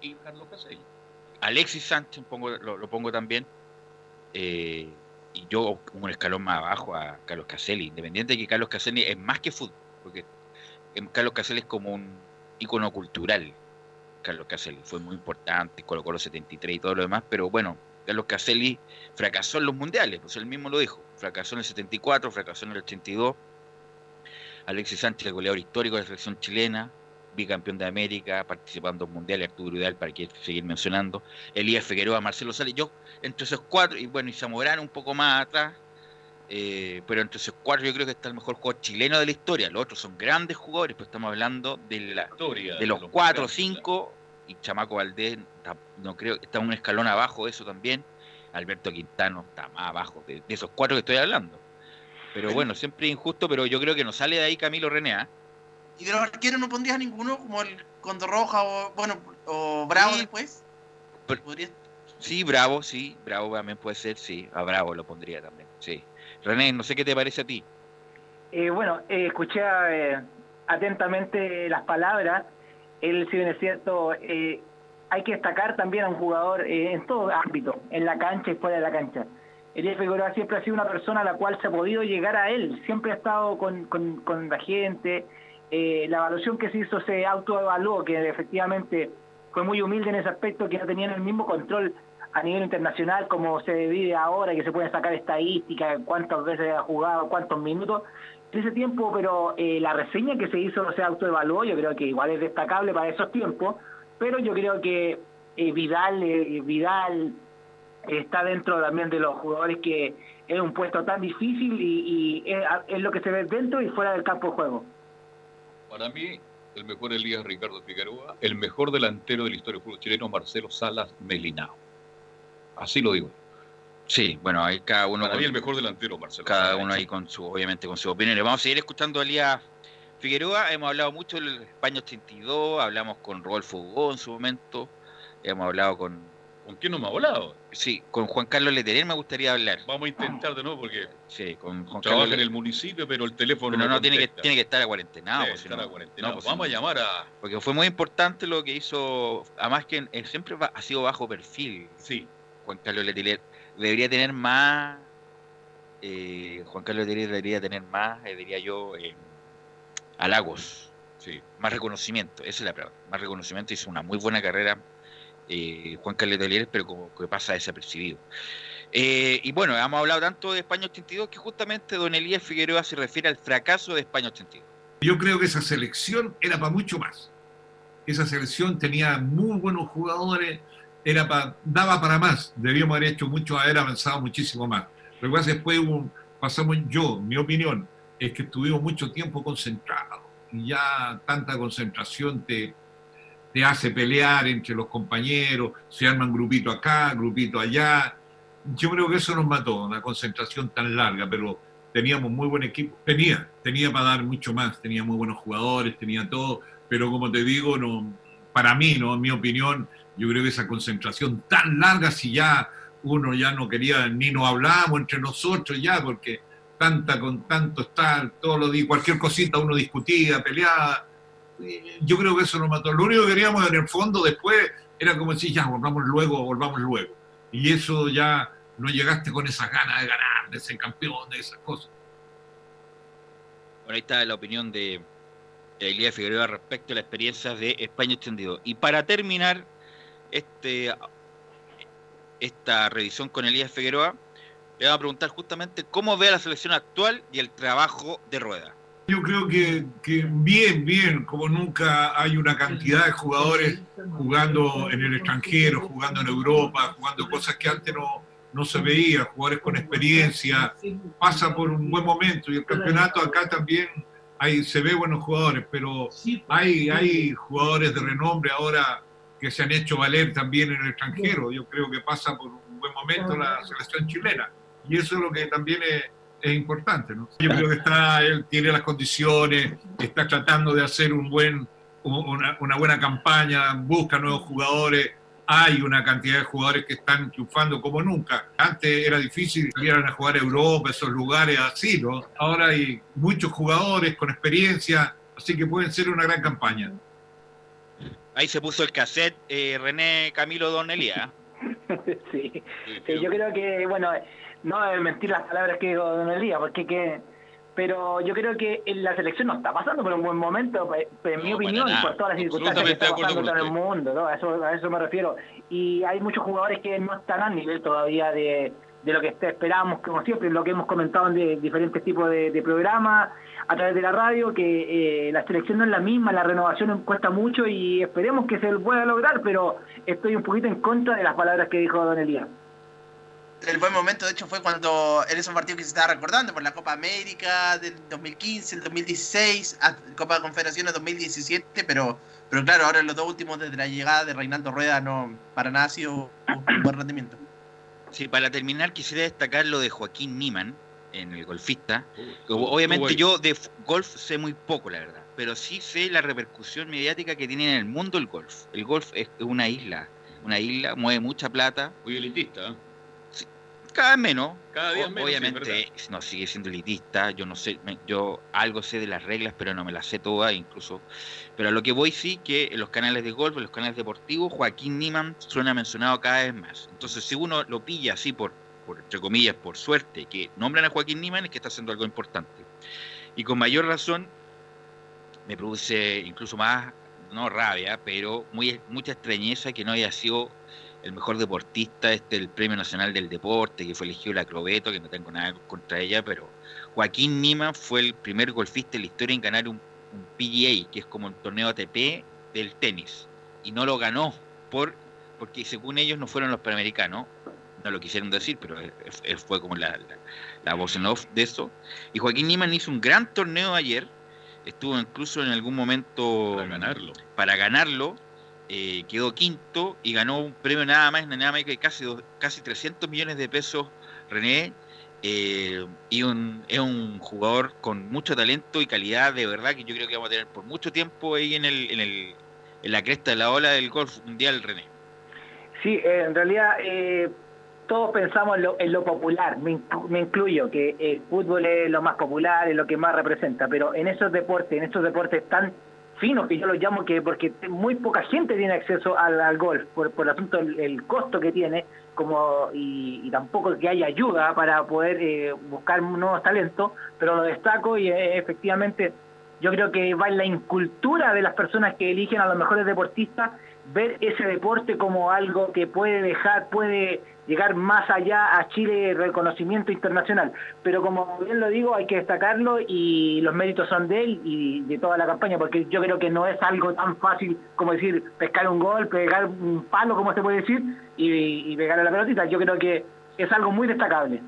y Carlos Caselli. Alexis Sánchez lo pongo también. eh, y yo un escalón más abajo a Carlos Caselli, independiente de que Carlos Caselli es más que fútbol, porque em, Carlos Caselli es como un ícono cultural. Carlos Caselli fue muy importante, colocó los 73 y todo lo demás, pero bueno, Carlos Caselli fracasó en los mundiales, pues él mismo lo dijo, fracasó en el 74, fracasó en el 82. Alexis Sánchez, el goleador histórico de la selección chilena, bicampeón de América, participando en mundiales, Arturo Vidal, para que seguir mencionando, Elías Figueroa, Marcelo Sales, yo entre esos cuatro, y bueno, y Zamorano un poco más atrás, eh, pero entre esos cuatro yo creo que está el mejor jugador chileno de la historia. Los otros son grandes jugadores, pero estamos hablando de, la, Historia, de los los cuatro o cinco, y Chamaco Valdés, no creo, está un escalón abajo de eso también. Alberto Quintano está más abajo de, de esos cuatro que estoy hablando. Pero bueno, siempre injusto, pero yo creo que nos sale de ahí Camilo René. ¿ah? ¿Y de los arqueros no pondrías ninguno como el Condor Roja o, bueno, o Bravo Sí. después? Sí, Bravo, sí, Bravo también puede ser, sí, a Bravo lo pondría también, sí. René, no sé qué te parece a ti. Eh, bueno, eh, escuché eh, atentamente las palabras. Él, si bien es cierto, eh, hay que destacar también a un jugador eh, en todo ámbito, en la cancha y fuera de la cancha. Elías Figueroa siempre ha sido una persona a la cual se ha podido llegar a él, siempre ha estado con, con, con la gente. Eh, la evaluación que se hizo se autoevaluó, que efectivamente fue muy humilde en ese aspecto, que no tenían el mismo control a nivel internacional como se vive ahora, que se pueden sacar estadísticas, cuántas veces ha jugado, cuántos minutos. En ese tiempo, pero eh, la reseña que se hizo se autoevaluó, yo creo que igual es destacable para esos tiempos, pero yo creo que eh, Vidal, Vidal, está dentro también de los jugadores que es un puesto tan difícil y, es lo que se ve dentro y fuera del campo de juego. Para mí, el mejor Elías Ricardo Figueroa, el mejor delantero de la historia del fútbol chileno, Marcelo Salas Melinao. Así lo digo. Sí, bueno, ahí cada uno. Para con- mí el mejor delantero, Marcelo. cada Salas. uno ahí con su, obviamente con sus opiniones. Vamos a seguir escuchando a Elías Figueroa. Hemos hablado mucho del España 82, hablamos con Rodolfo Hugo en su momento, hemos hablado con... ¿Con quién no me ha hablado? Sí, con Juan Carlos Letelier me gustaría hablar. Vamos a intentar de nuevo porque Sí, con Juan trabaja Carlos en el municipio, pero el teléfono Pero no, tiene que, tiene que estar a cuarentenado. Sí, pues, estar no- a cuarentena. no, pues, Vamos a no- llamar a... Porque fue muy importante lo que hizo, además que él siempre ha sido bajo perfil. Sí. Juan Carlos Letelier debería tener más, eh, Juan Carlos Letelier debería tener más, eh, diría yo, eh, halagos, Sí. más reconocimiento, esa es la palabra, más reconocimiento, hizo una muy buena carrera eh, Juan Carlos Letelier, pero como que pasa desapercibido. Eh, y bueno, hemos hablado tanto de España 82 que justamente don Elías Figueroa se refiere al fracaso de España 82. Yo creo que esa selección era para mucho más. Esa selección tenía muy buenos jugadores, era pa- daba para más. Debíamos haber hecho mucho, haber avanzado muchísimo más. Lo que pasa después pasamos, yo, mi opinión, es que estuvimos mucho tiempo concentrados. Y ya tanta concentración te, te hace pelear entre los compañeros, se arman grupito acá, grupito allá. Yo creo que eso nos mató, una concentración tan larga, pero teníamos muy buen equipo. Tenía, tenía para dar mucho más, tenía muy buenos jugadores, tenía todo, pero como te digo, no, para mí, no, en mi opinión, yo creo que esa concentración tan larga, si ya uno ya no quería, ni nos hablábamos entre nosotros ya, porque tanta con tanto estar, todos los días, cualquier cosita uno discutía, peleaba. Eh, Yo creo que eso nos mató. Lo único que queríamos en el fondo después era como decir, ya, volvamos luego, volvamos luego. Y eso ya no llegaste con esas ganas de ganar, de ser campeón, de esas cosas. Bueno, ahí está la opinión de Elías Figueroa respecto a la experiencia de España 82. Y para terminar este, esta revisión con Elías Figueroa, le vamos a preguntar justamente cómo ve a la selección actual y el trabajo de Rueda. Yo creo que, que bien, bien, como nunca hay una cantidad de jugadores jugando en el extranjero, jugando en Europa, jugando cosas que antes no, no se veía, jugadores con experiencia, pasa por un buen momento y el campeonato acá también hay, se ve buenos jugadores, pero hay, hay jugadores de renombre ahora que se han hecho valer también en el extranjero. Yo creo que pasa por un buen momento la selección chilena y eso es lo que también es, es importante. ¿no? Yo creo que está, él tiene las condiciones, está tratando de hacer un buen, una, una buena campaña, busca nuevos jugadores. Hay una cantidad de jugadores que están triunfando como nunca. Antes era difícil que salieran a jugar a Europa, esos lugares así, ¿no? Ahora hay muchos jugadores con experiencia, así que pueden ser una gran campaña. Ahí se puso el cassette eh, René Camilo Don Elías. (laughs) sí. Sí, yo creo que, bueno, no es mentir las palabras que dijo Don Elías, porque que, pero yo creo que en la selección no está pasando por un buen momento, en mi No, opinión, nada. por todas las circunstancias que está pasando en el mundo, ¿no? a, eso, a eso me refiero. Y hay muchos jugadores que no están al nivel todavía de, de lo que esperábamos, como siempre, lo que hemos comentado en de- diferentes tipos de, de programas, a través de la radio, que eh, la selección no es la misma, la renovación cuesta mucho y esperemos que se pueda lograr, pero estoy un poquito en contra de las palabras que dijo Don Elías. El buen momento, de hecho, fue cuando en esos partidos que se estaba recordando, por la Copa América del 2015, el 2016, a- Copa de Confederaciones 2017, pero, pero claro, ahora en los dos últimos desde la llegada de Reinaldo Rueda no para nada ha sido un buen rendimiento. Sí, para terminar quisiera destacar lo de Joaquín Niman, en el golfista. Obviamente yo de golf sé muy poco, la verdad, pero sí sé la repercusión mediática que tiene en el mundo el golf. El golf es una isla, una isla, mueve mucha plata. Muy elitista. ¿eh? Cada vez menos. Cada día O- menos, sí, Obviamente no sigue siendo elitista. Yo no sé, me- yo algo sé de las reglas, pero no me las sé todas, incluso. Pero a lo que voy sí que en los canales de golf, en los canales deportivos, Joaquín Niman suena mencionado cada vez más. Entonces, si uno lo pilla así por, por entre comillas, por suerte, que nombran a Joaquín Niman, es que está haciendo algo importante. Y con mayor razón, me produce incluso más, no rabia, pero muy, mucha extrañeza que no haya sido el mejor deportista este el Premio Nacional del Deporte, que fue elegido la Crobeto, que no tengo nada contra ella, pero Joaquín Nima fue el primer golfista en la historia en ganar un, un PGA, que es como un torneo ATP del tenis, y no lo ganó por porque según ellos no fueron los panamericanos, no lo quisieron decir, pero fue como la, la, la voz en off de eso. Y Joaquín Niman hizo un gran torneo ayer, estuvo incluso en algún momento Para ganarlo. para ganarlo, eh, quedó quinto y ganó un premio nada más, nada más que casi, dos- casi 300 millones de pesos René. eh, y un, es un jugador con mucho talento y calidad de verdad que yo creo que vamos a tener por mucho tiempo ahí en, el, en, el, en la cresta de la ola del golf mundial, René. Sí, eh, en realidad eh, todos pensamos en lo, en lo popular, me, inclu- me incluyo, que el fútbol es lo más popular, es lo que más representa, pero en esos deportes, en estos deportes tan finos que yo los llamo, que porque muy poca gente tiene acceso al, golf, por, por el asunto el costo que tiene, como y, y tampoco que haya ayuda para poder eh, buscar nuevos talentos, pero lo destaco y eh, efectivamente yo creo que va en la incultura de las personas que eligen a los mejores deportistas ver ese deporte como algo que puede dejar, puede llegar más allá a Chile reconocimiento internacional. Pero como bien lo digo, hay que destacarlo y los méritos son de él y de toda la campaña, porque yo creo que no es algo tan fácil como decir pescar un gol, pegar un palo, como se puede decir, y, y pegar a la pelotita. Yo creo que es algo muy destacable.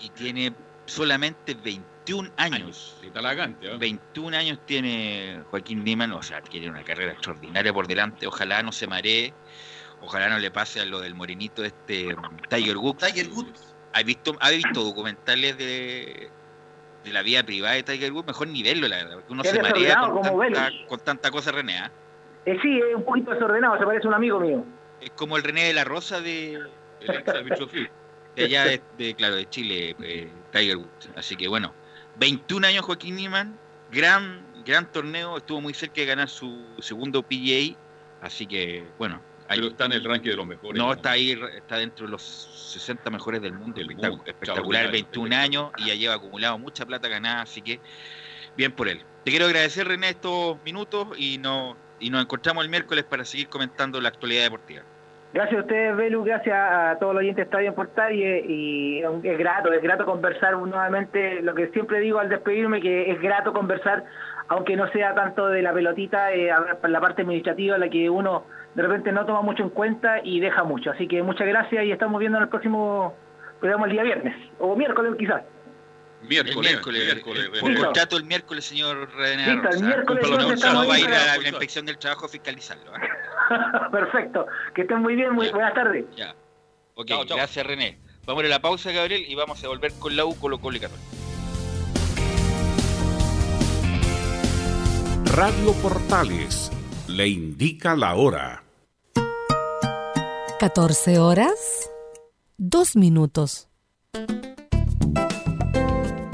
y tiene solamente 21 años. De Talagante, ¿eh? 21 años tiene Joaquín Niman, o sea, tiene una carrera extraordinaria por delante. Ojalá no se maree, ojalá no le pase a lo del morenito este Tiger Woods. Tiger Woods. ¿Has visto, ¿has visto documentales de, de la vida privada de Tiger Woods? Mejor ni verlo, la verdad, porque uno Es se marea desordenado con como tanta, con tanta cosa, René. ¿ah? Eh, sí, es un poquito desordenado, se parece a un amigo mío. Es como el René de la Rosa de, Phil. de allá, de, de, claro, de Chile, eh, Tiger Woods. Así que bueno, 21 años Joaquín Niman, gran, gran torneo, estuvo muy cerca de ganar su segundo PGA, así que bueno. Pero está en el ranking de los mejores. No, está ahí, está dentro de los 60 mejores del mundo, espectac- mundo, espectacular, extraordinario, 21 años y ya lleva acumulado mucha plata ganada, así que bien por él. Te quiero agradecer René estos minutos y, no, y nos encontramos el miércoles para seguir comentando la actualidad deportiva. Gracias a ustedes, Belu, gracias a todos los oyentes de Estadio en Portal y, y es grato, es grato conversar nuevamente, lo que siempre digo al despedirme, que es grato conversar, aunque no sea tanto de la pelotita, eh, la parte administrativa, la que uno de repente no toma mucho en cuenta y deja mucho. Así que muchas gracias y estamos viendo en el próximo programa el día viernes, o miércoles quizás. Miércoles, el miércoles, miércoles, por René. contrato el miércoles, señor René. Listo, el miércoles no, estamos va a ir a la, la inspección del trabajo a fiscalizarlo. ¿ah? (laughs) Perfecto, que estén muy bien, muy buenas tardes. Ya. Ok, gracias René. Vamos a ir a la pausa, Gabriel, y vamos a volver con la U, Colo Colo y Católica. Radio Portales le indica la hora. 14 horas, 2 minutos.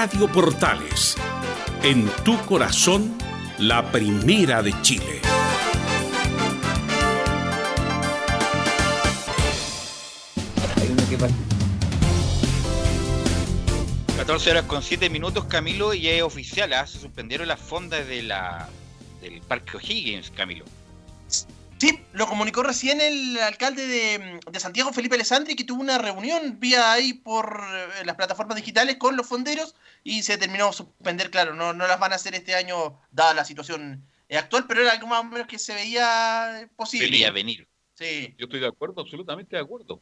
Radio Portales, en tu corazón, la primera de Chile. Hay uno que pasa. 14 horas con 7 minutos, Camilo, y es oficial, ¿ah? se suspendieron las fondas de la, del Parque O'Higgins, Camilo. Sí, lo comunicó recién el alcalde de, de Santiago, Felipe Alessandri, que tuvo una reunión vía ahí por eh, las plataformas digitales con los fonderos y se terminó suspender, claro, no, no las van a hacer este año dada la situación eh, actual, pero era algo más o menos que se veía eh, posible. Veía venir. Sí. Yo estoy de acuerdo, absolutamente de acuerdo.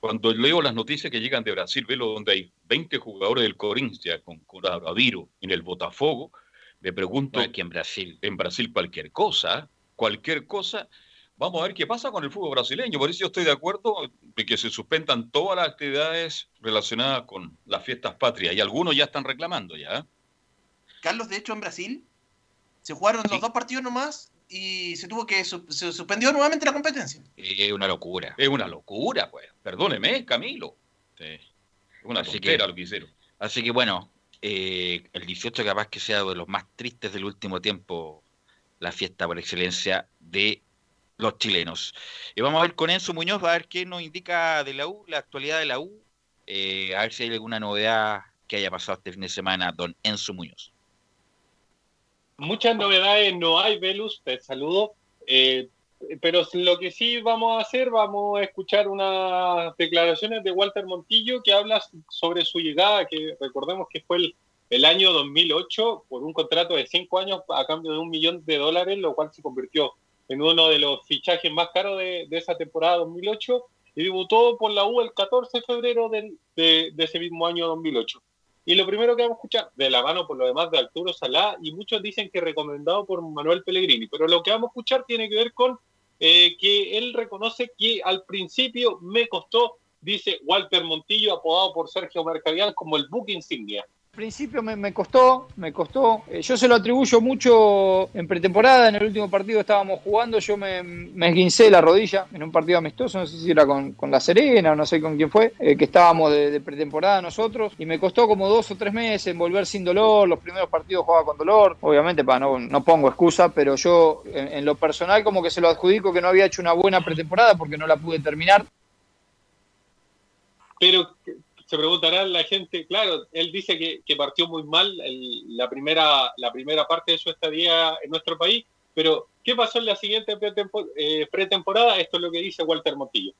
Cuando leo las noticias que llegan de Brasil, velo donde hay 20 jugadores del Corinthians con coronavirus en el Botafogo, me pregunto... Aquí en Brasil. En Brasil cualquier cosa, cualquier cosa. Vamos a ver qué pasa con el fútbol brasileño. Por eso yo estoy de acuerdo de que se suspendan todas las actividades relacionadas con las fiestas patrias. Y algunos ya están reclamando ya. Carlos, de hecho, en Brasil se jugaron los dos partidos nomás y se tuvo que su- se suspendió nuevamente la competencia. Es una locura. Es una locura, pues. Perdóneme, Camilo. Es una Así tontera que- lo que hicieron. Así que bueno, eh, el 18 capaz que sea de los más tristes del último tiempo, la fiesta por excelencia de los chilenos. Y vamos a ver con Enzo Muñoz, a ver qué nos indica de la U, la actualidad de la U, eh, a ver si hay alguna novedad que haya pasado este fin de semana, don Enzo Muñoz. Muchas novedades no hay, Velus, te saludo. Eh, pero lo que sí vamos a hacer, vamos a escuchar unas declaraciones de Walter Montillo que habla sobre su llegada, que recordemos que fue el, el año 2008 por un contrato de cinco años a cambio de un millón de dólares, lo cual se convirtió en uno de los fichajes más caros de, esa temporada 2008 y debutó por la U el 14 de febrero de, ese mismo año 2008. Y lo primero que vamos a escuchar, de la mano por lo demás de Arturo Salá, y muchos dicen que recomendado por Manuel Pellegrini, pero lo que vamos a escuchar tiene que ver con eh, que él reconoce que al principio me costó, dice Walter Montillo, apodado por Sergio Mercadian como el buque insignia. Al principio me, costó, me costó. Eh, yo se lo atribuyo mucho en pretemporada. En el último partido estábamos jugando. Yo me, me esguincé la rodilla en un partido amistoso. No sé si era con, con La Serena o no sé con quién fue. eh, que estábamos de, pretemporada nosotros. Y me costó como dos o tres meses volver sin dolor. Los primeros partidos jugaba con dolor. Obviamente, pa, no, no pongo excusa, pero yo en lo personal como que se lo adjudico que no había hecho una buena pretemporada porque no la pude terminar. Pero se preguntará la gente, claro, él dice que, partió muy mal la, primera, la primera parte de su estadía en nuestro país, pero ¿qué pasó en la siguiente eh, pretemporada? Esto es lo que dice Walter Montillo.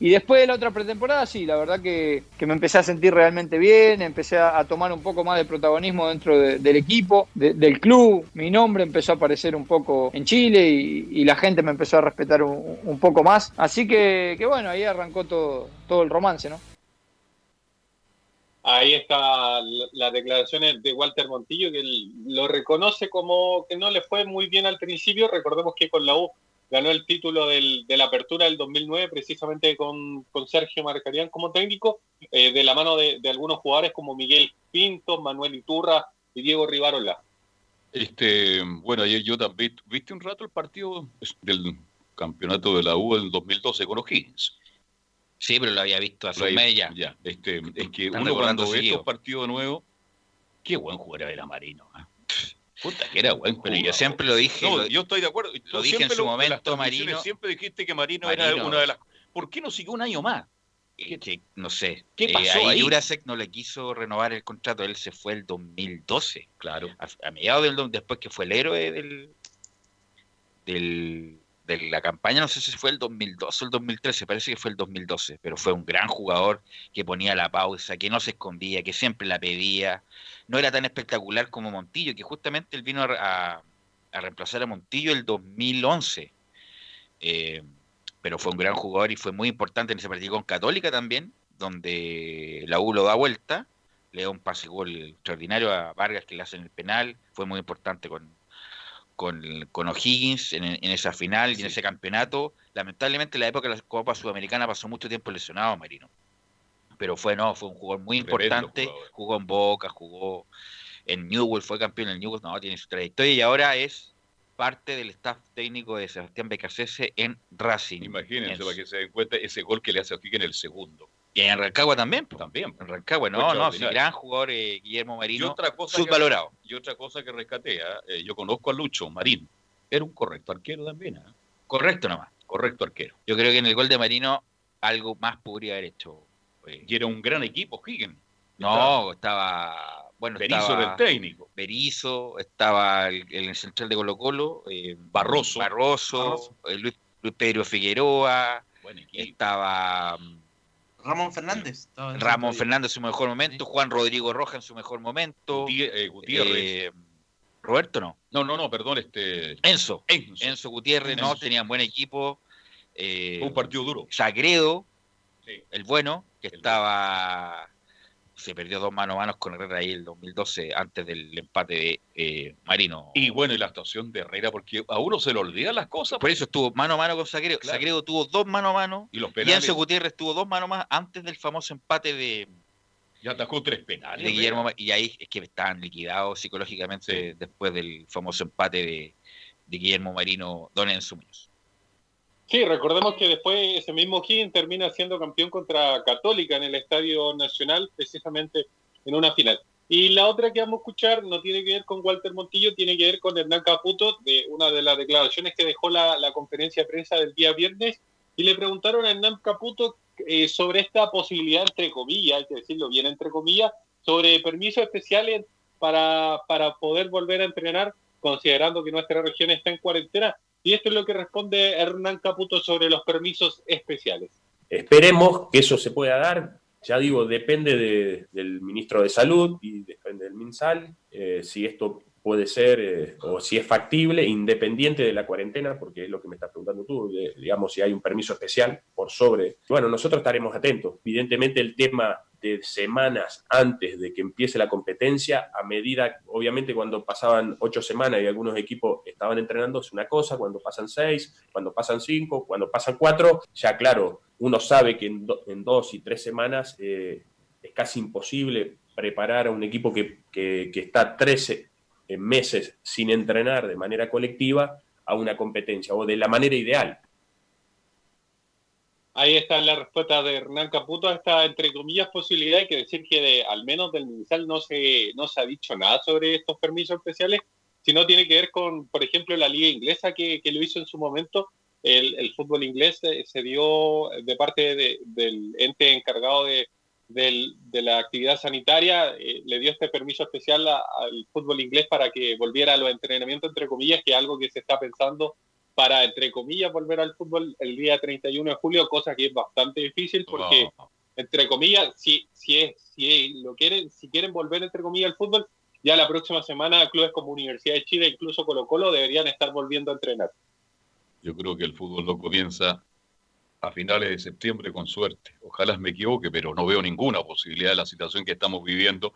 Y después de la otra pretemporada, sí, la verdad que, que me empecé a sentir realmente bien, empecé a, tomar un poco más de protagonismo dentro de- del equipo, de- del club, mi nombre empezó a aparecer un poco en Chile y, la gente me empezó a respetar un, un poco más. Así que, que bueno, ahí arrancó todo, todo el romance, ¿no? Ahí está la- las declaraciones de Walter Montillo, que lo reconoce como que no le fue muy bien al principio. Recordemos que con la U ganó el título del- de la apertura del 2009, precisamente con, con Sergio Marcarián como técnico, eh, de la mano de, algunos jugadores como Miguel Pinto, Manuel Iturra y Diego Rivarola. Este, bueno, ayer yo también, ¿viste un rato el partido del campeonato de la U del 2012 con O'Higgins? Sí, pero lo había visto hace un mes ya. ya, este, es que Están uno cuando ve estos partidos de nuevo, qué buen jugador era Marino. ¿ah? Puta que era buen Pero yo siempre lo dije, No, lo- yo estoy de acuerdo. lo Tú dije en su lo- momento, Marino- Siempre dijiste que Marino, era Marino- una de las. ¿Por qué no siguió un año más? Eh, que, no sé. ¿Qué Eh, pasó ahí? Jurasek no le quiso renovar el contrato, él se fue el 2012. Claro. A, a mediados del después que fue el héroe del, del de la campaña, no sé si fue el 2012 o el 2013, parece que fue el 2012, pero fue un gran jugador que ponía la pausa, que no se escondía, que siempre la pedía. No era tan espectacular como Montillo, que justamente él vino a, a- reemplazar a Montillo el 2011. Eh, pero fue un gran jugador y fue muy importante en ese partido con Católica también, donde la U lo da vuelta, le da un pase gol extraordinario a Vargas que le hacen el penal, fue muy importante con, con, con O'Higgins en, en esa final y en ese campeonato. Lamentablemente en la época de la Copa Sudamericana pasó mucho tiempo lesionado Marino. Pero fue no, fue un jugador muy importante, jugador. jugó en Boca, jugó en Newell, fue campeón en Newell, no, tiene su trayectoria y ahora es parte del staff técnico de Sebastián Becasese en Racing. Imagínense, En- para que se den cuenta ese gol que le hace a O'Higgins en el segundo. Y en Rancagua también. po. También. En Rancagua, no, no, sí, gran jugador eh, Guillermo Y Marino, otra cosa subvalorado. Que, y otra cosa que rescaté, ¿ah? Eh, yo conozco a Lucho Marín. Era un correcto arquero también. ¿ah? Correcto nomás. Correcto arquero. Yo creo que en el gol de Marino algo más podría haber hecho. eh, Y era un gran equipo, Higgins. No, estaba. Bueno, Berizzo estaba el técnico. Berizzo, estaba el, el central de Colo Colo, eh, Barroso. Barroso, Barroso. eh, Luis, Luis Pedro Figueroa, estaba mm, Ramón Fernández. Ramón. Fernández en su mejor momento, Juan Rodrigo Roja en su mejor momento, Guti- eh, Gutiérrez. eh, Roberto no, no, no, no, perdón, este. Enzo, Enzo. Enzo Gutiérrez, no, Enzo. tenían buen equipo. eh, Fue un partido duro. Sagredo, Sí. el bueno, que estaba. Se perdió dos manos a manos con Herrera ahí el 2012, antes del empate de eh, Marino. Y bueno, y la actuación de Herrera, porque a uno se le olvidan las cosas. Por eso estuvo mano a mano con Sagredo. Claro. Sagredo tuvo dos mano a mano. Y los penales. Gutiérrez tuvo dos mano más antes del famoso empate de, Y atajó tres penales. de Guillermo. Y ahí es que estaban liquidados psicológicamente después del famoso empate de, de Guillermo Marino, Don Enzo Muñoz. Sí, recordemos que después ese mismo Higgins termina siendo campeón contra Católica en el Estadio Nacional, precisamente en una final. Y la otra que vamos a escuchar no tiene que ver con Walter Montillo, tiene que ver con Hernán Caputo, de una de las declaraciones que dejó la, la conferencia de prensa del día viernes, y le preguntaron a Hernán Caputo eh, sobre esta posibilidad, entre comillas, hay que decirlo bien, entre comillas, sobre permisos especiales para, para poder volver a entrenar, considerando que nuestra región está en cuarentena. Y esto es lo que responde Hernán Caputo sobre los permisos especiales. Esperemos que eso se pueda dar. Ya digo, depende de- del ministro de Salud y depende del MinSal, eh, si esto puede ser eh, o si es factible, independiente de la cuarentena, porque es lo que me estás preguntando tú, digamos, si hay un permiso especial por sobre. Bueno, nosotros estaremos atentos. Evidentemente el tema de semanas antes de que empiece la competencia, a medida, obviamente cuando pasaban ocho semanas y algunos equipos estaban entrenando, es una cosa, cuando pasan seis, cuando pasan cinco, cuando pasan cuatro, ya claro, uno sabe que en, do- en dos y tres semanas eh, es casi imposible preparar a un equipo que, que- que está 13 meses sin entrenar de manera colectiva a una competencia o de la manera ideal. Ahí está la respuesta de Hernán Caputo a esta, entre comillas, posibilidad. Hay que decir que de- al menos del MinSal no se, no se ha dicho nada sobre estos permisos especiales, sino tiene que ver con, por ejemplo, la liga inglesa que, que lo hizo en su momento. El, fútbol inglés eh, se dio de parte de- del ente encargado de, del- de la actividad sanitaria, eh, le dio este permiso especial a- al fútbol inglés para que volviera a los entrenamientos, entre comillas, que es algo que se está pensando para, entre comillas, volver al fútbol el día 31 de julio, cosa que es bastante difícil porque, entre comillas, si, si, es, si lo quieren, si quieren volver, entre comillas, al fútbol, ya la próxima semana clubes como Universidad de Chile, incluso Colo Colo, deberían estar volviendo a entrenar. Yo creo que el fútbol no comienza a finales de septiembre con suerte. Ojalá me equivoque, pero no veo ninguna posibilidad de la situación que estamos viviendo.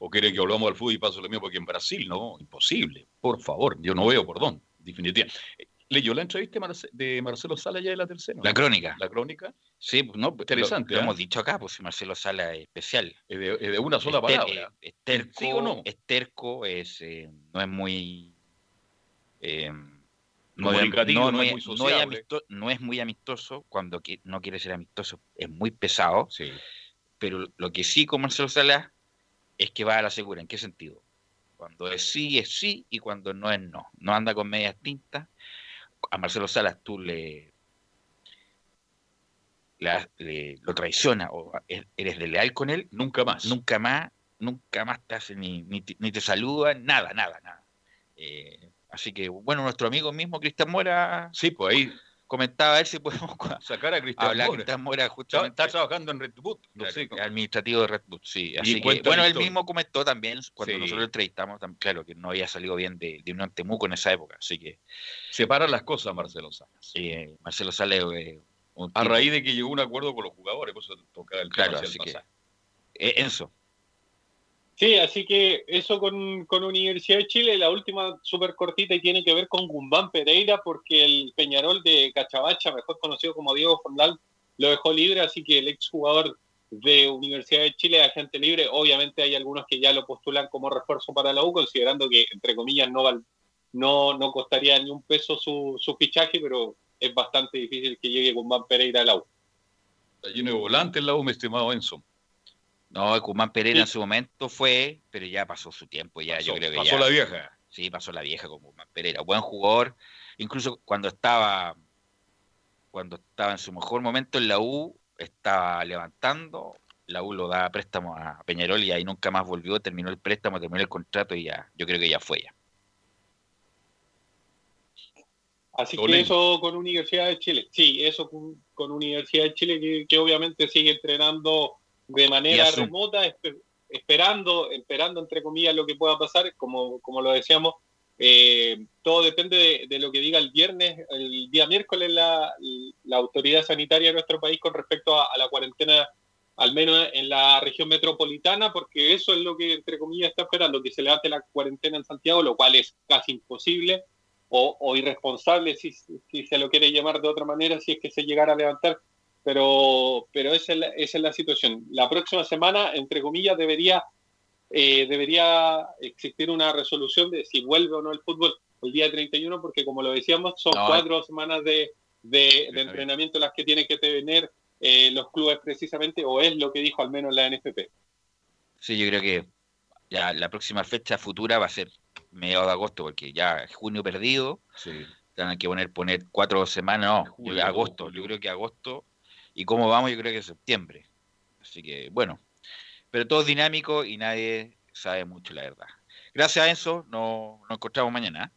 ¿O quiere que volvamos al fútbol y paso lo mismo? Porque en Brasil, no, imposible. Por favor, yo no veo por dónde, definitivamente. ¿Leyó la entrevista de Marcelo Sala ya de la tercera? La crónica. ¿La crónica? Sí, pues, no, Interesante, Lo, ¿eh? hemos dicho acá, pues si Marcelo Sala es especial. Es de, es de una sola palabra. Es, terco, ¿Sí o no? es terco, es, eh, no es muy... eh, No es muy no es amistoso, cuando no quiere ser amistoso es muy pesado, Sí. pero lo que sí con Marcelo Sala es que va a la segura. ¿En qué sentido? Cuando es sí, es sí, y cuando no es no. No anda con medias tintas. A Marcelo Salas tú le, la- le- lo traiciona o e- eres desleal con él, Nunca más. nunca más, nunca más te hace ni, ni, te, ni te saluda, nada, nada, nada. Eh, así que, bueno, nuestro amigo mismo, Cristian Mora, Sí, pues ahí comentaba a ver si podemos (laughs) sacar a Cristian hablar Mora. Cristian Mora Está, justamente. está trabajando en Red Boot. No Claro, administrativo de Red Bull, sí. Así que, bueno, él mismo comentó también cuando Sí. nosotros lo entrevistamos, tam- claro, que no había salido bien de, de Unión Temuco en esa época. Así que Separa las cosas, Marcelo Salas. eh, Marcelo eh, un A raíz de que llegó un acuerdo con los jugadores, por eso toca el Claro, tema hacia así que- eh, Enzo. Sí, así que eso con, con Universidad de Chile, la última súper cortita y tiene que ver con Gumbán Pereira, porque el Peñarol de Cachabacha, mejor conocido como Diego Fornal, lo dejó libre, así que el exjugador de Universidad de Chile agente libre. Obviamente hay algunos que ya lo postulan como refuerzo para la U, considerando que, entre comillas, no, val- no, no costaría ni un peso su, su fichaje, pero es bastante difícil que llegue Gumbán Pereira a la U. Está lleno de volantes el lado, mi estimado Enzo. No, Cumán Pereira Sí. en su momento fue, pero ya pasó su tiempo, ya Pasó- yo creo que pasó ya- la vieja. Sí, pasó la vieja con Cumán Pereira. Buen jugador, incluso cuando estaba cuando estaba en su mejor momento en la U, estaba levantando, la U lo da a préstamo a Peñarol y ahí nunca más volvió, terminó el préstamo, terminó el contrato y ya, yo creo que ya fue ya. Así que eso con Universidad de Chile. Sí, eso con, con Universidad de Chile, que, que obviamente sigue entrenando de manera remota, espe- esperando, esperando, entre comillas, lo que pueda pasar. Como, como lo decíamos, eh, todo depende de, de lo que diga el viernes, el día miércoles, la, la autoridad sanitaria de nuestro país con respecto a, a la cuarentena, al menos en la región metropolitana, porque eso es lo que, entre comillas, está esperando, que se levante la cuarentena en Santiago, lo cual es casi imposible o, o irresponsable, si, si se lo quiere llamar de otra manera, si es que se llegara a levantar. Pero, pero esa, es la, esa es la situación. La próxima semana, entre comillas, debería, eh, debería existir una resolución de si vuelve o no el fútbol el día 31, porque como lo decíamos, son No, cuatro semanas de, de, de entrenamiento las que tienen que tener eh, los clubes precisamente, o es lo que dijo al menos la NFP. Sí, yo creo que ya la próxima fecha futura va a ser mediados de agosto, porque ya es junio perdido, Sí. Tienen que poner, poner cuatro semanas, no, Julio, agosto, julio. yo creo que agosto, y cómo vamos, yo creo que septiembre. Así que, bueno, pero todo es dinámico y nadie sabe mucho la verdad. Gracias, Enzo, nos, nos encontramos mañana. ¿eh?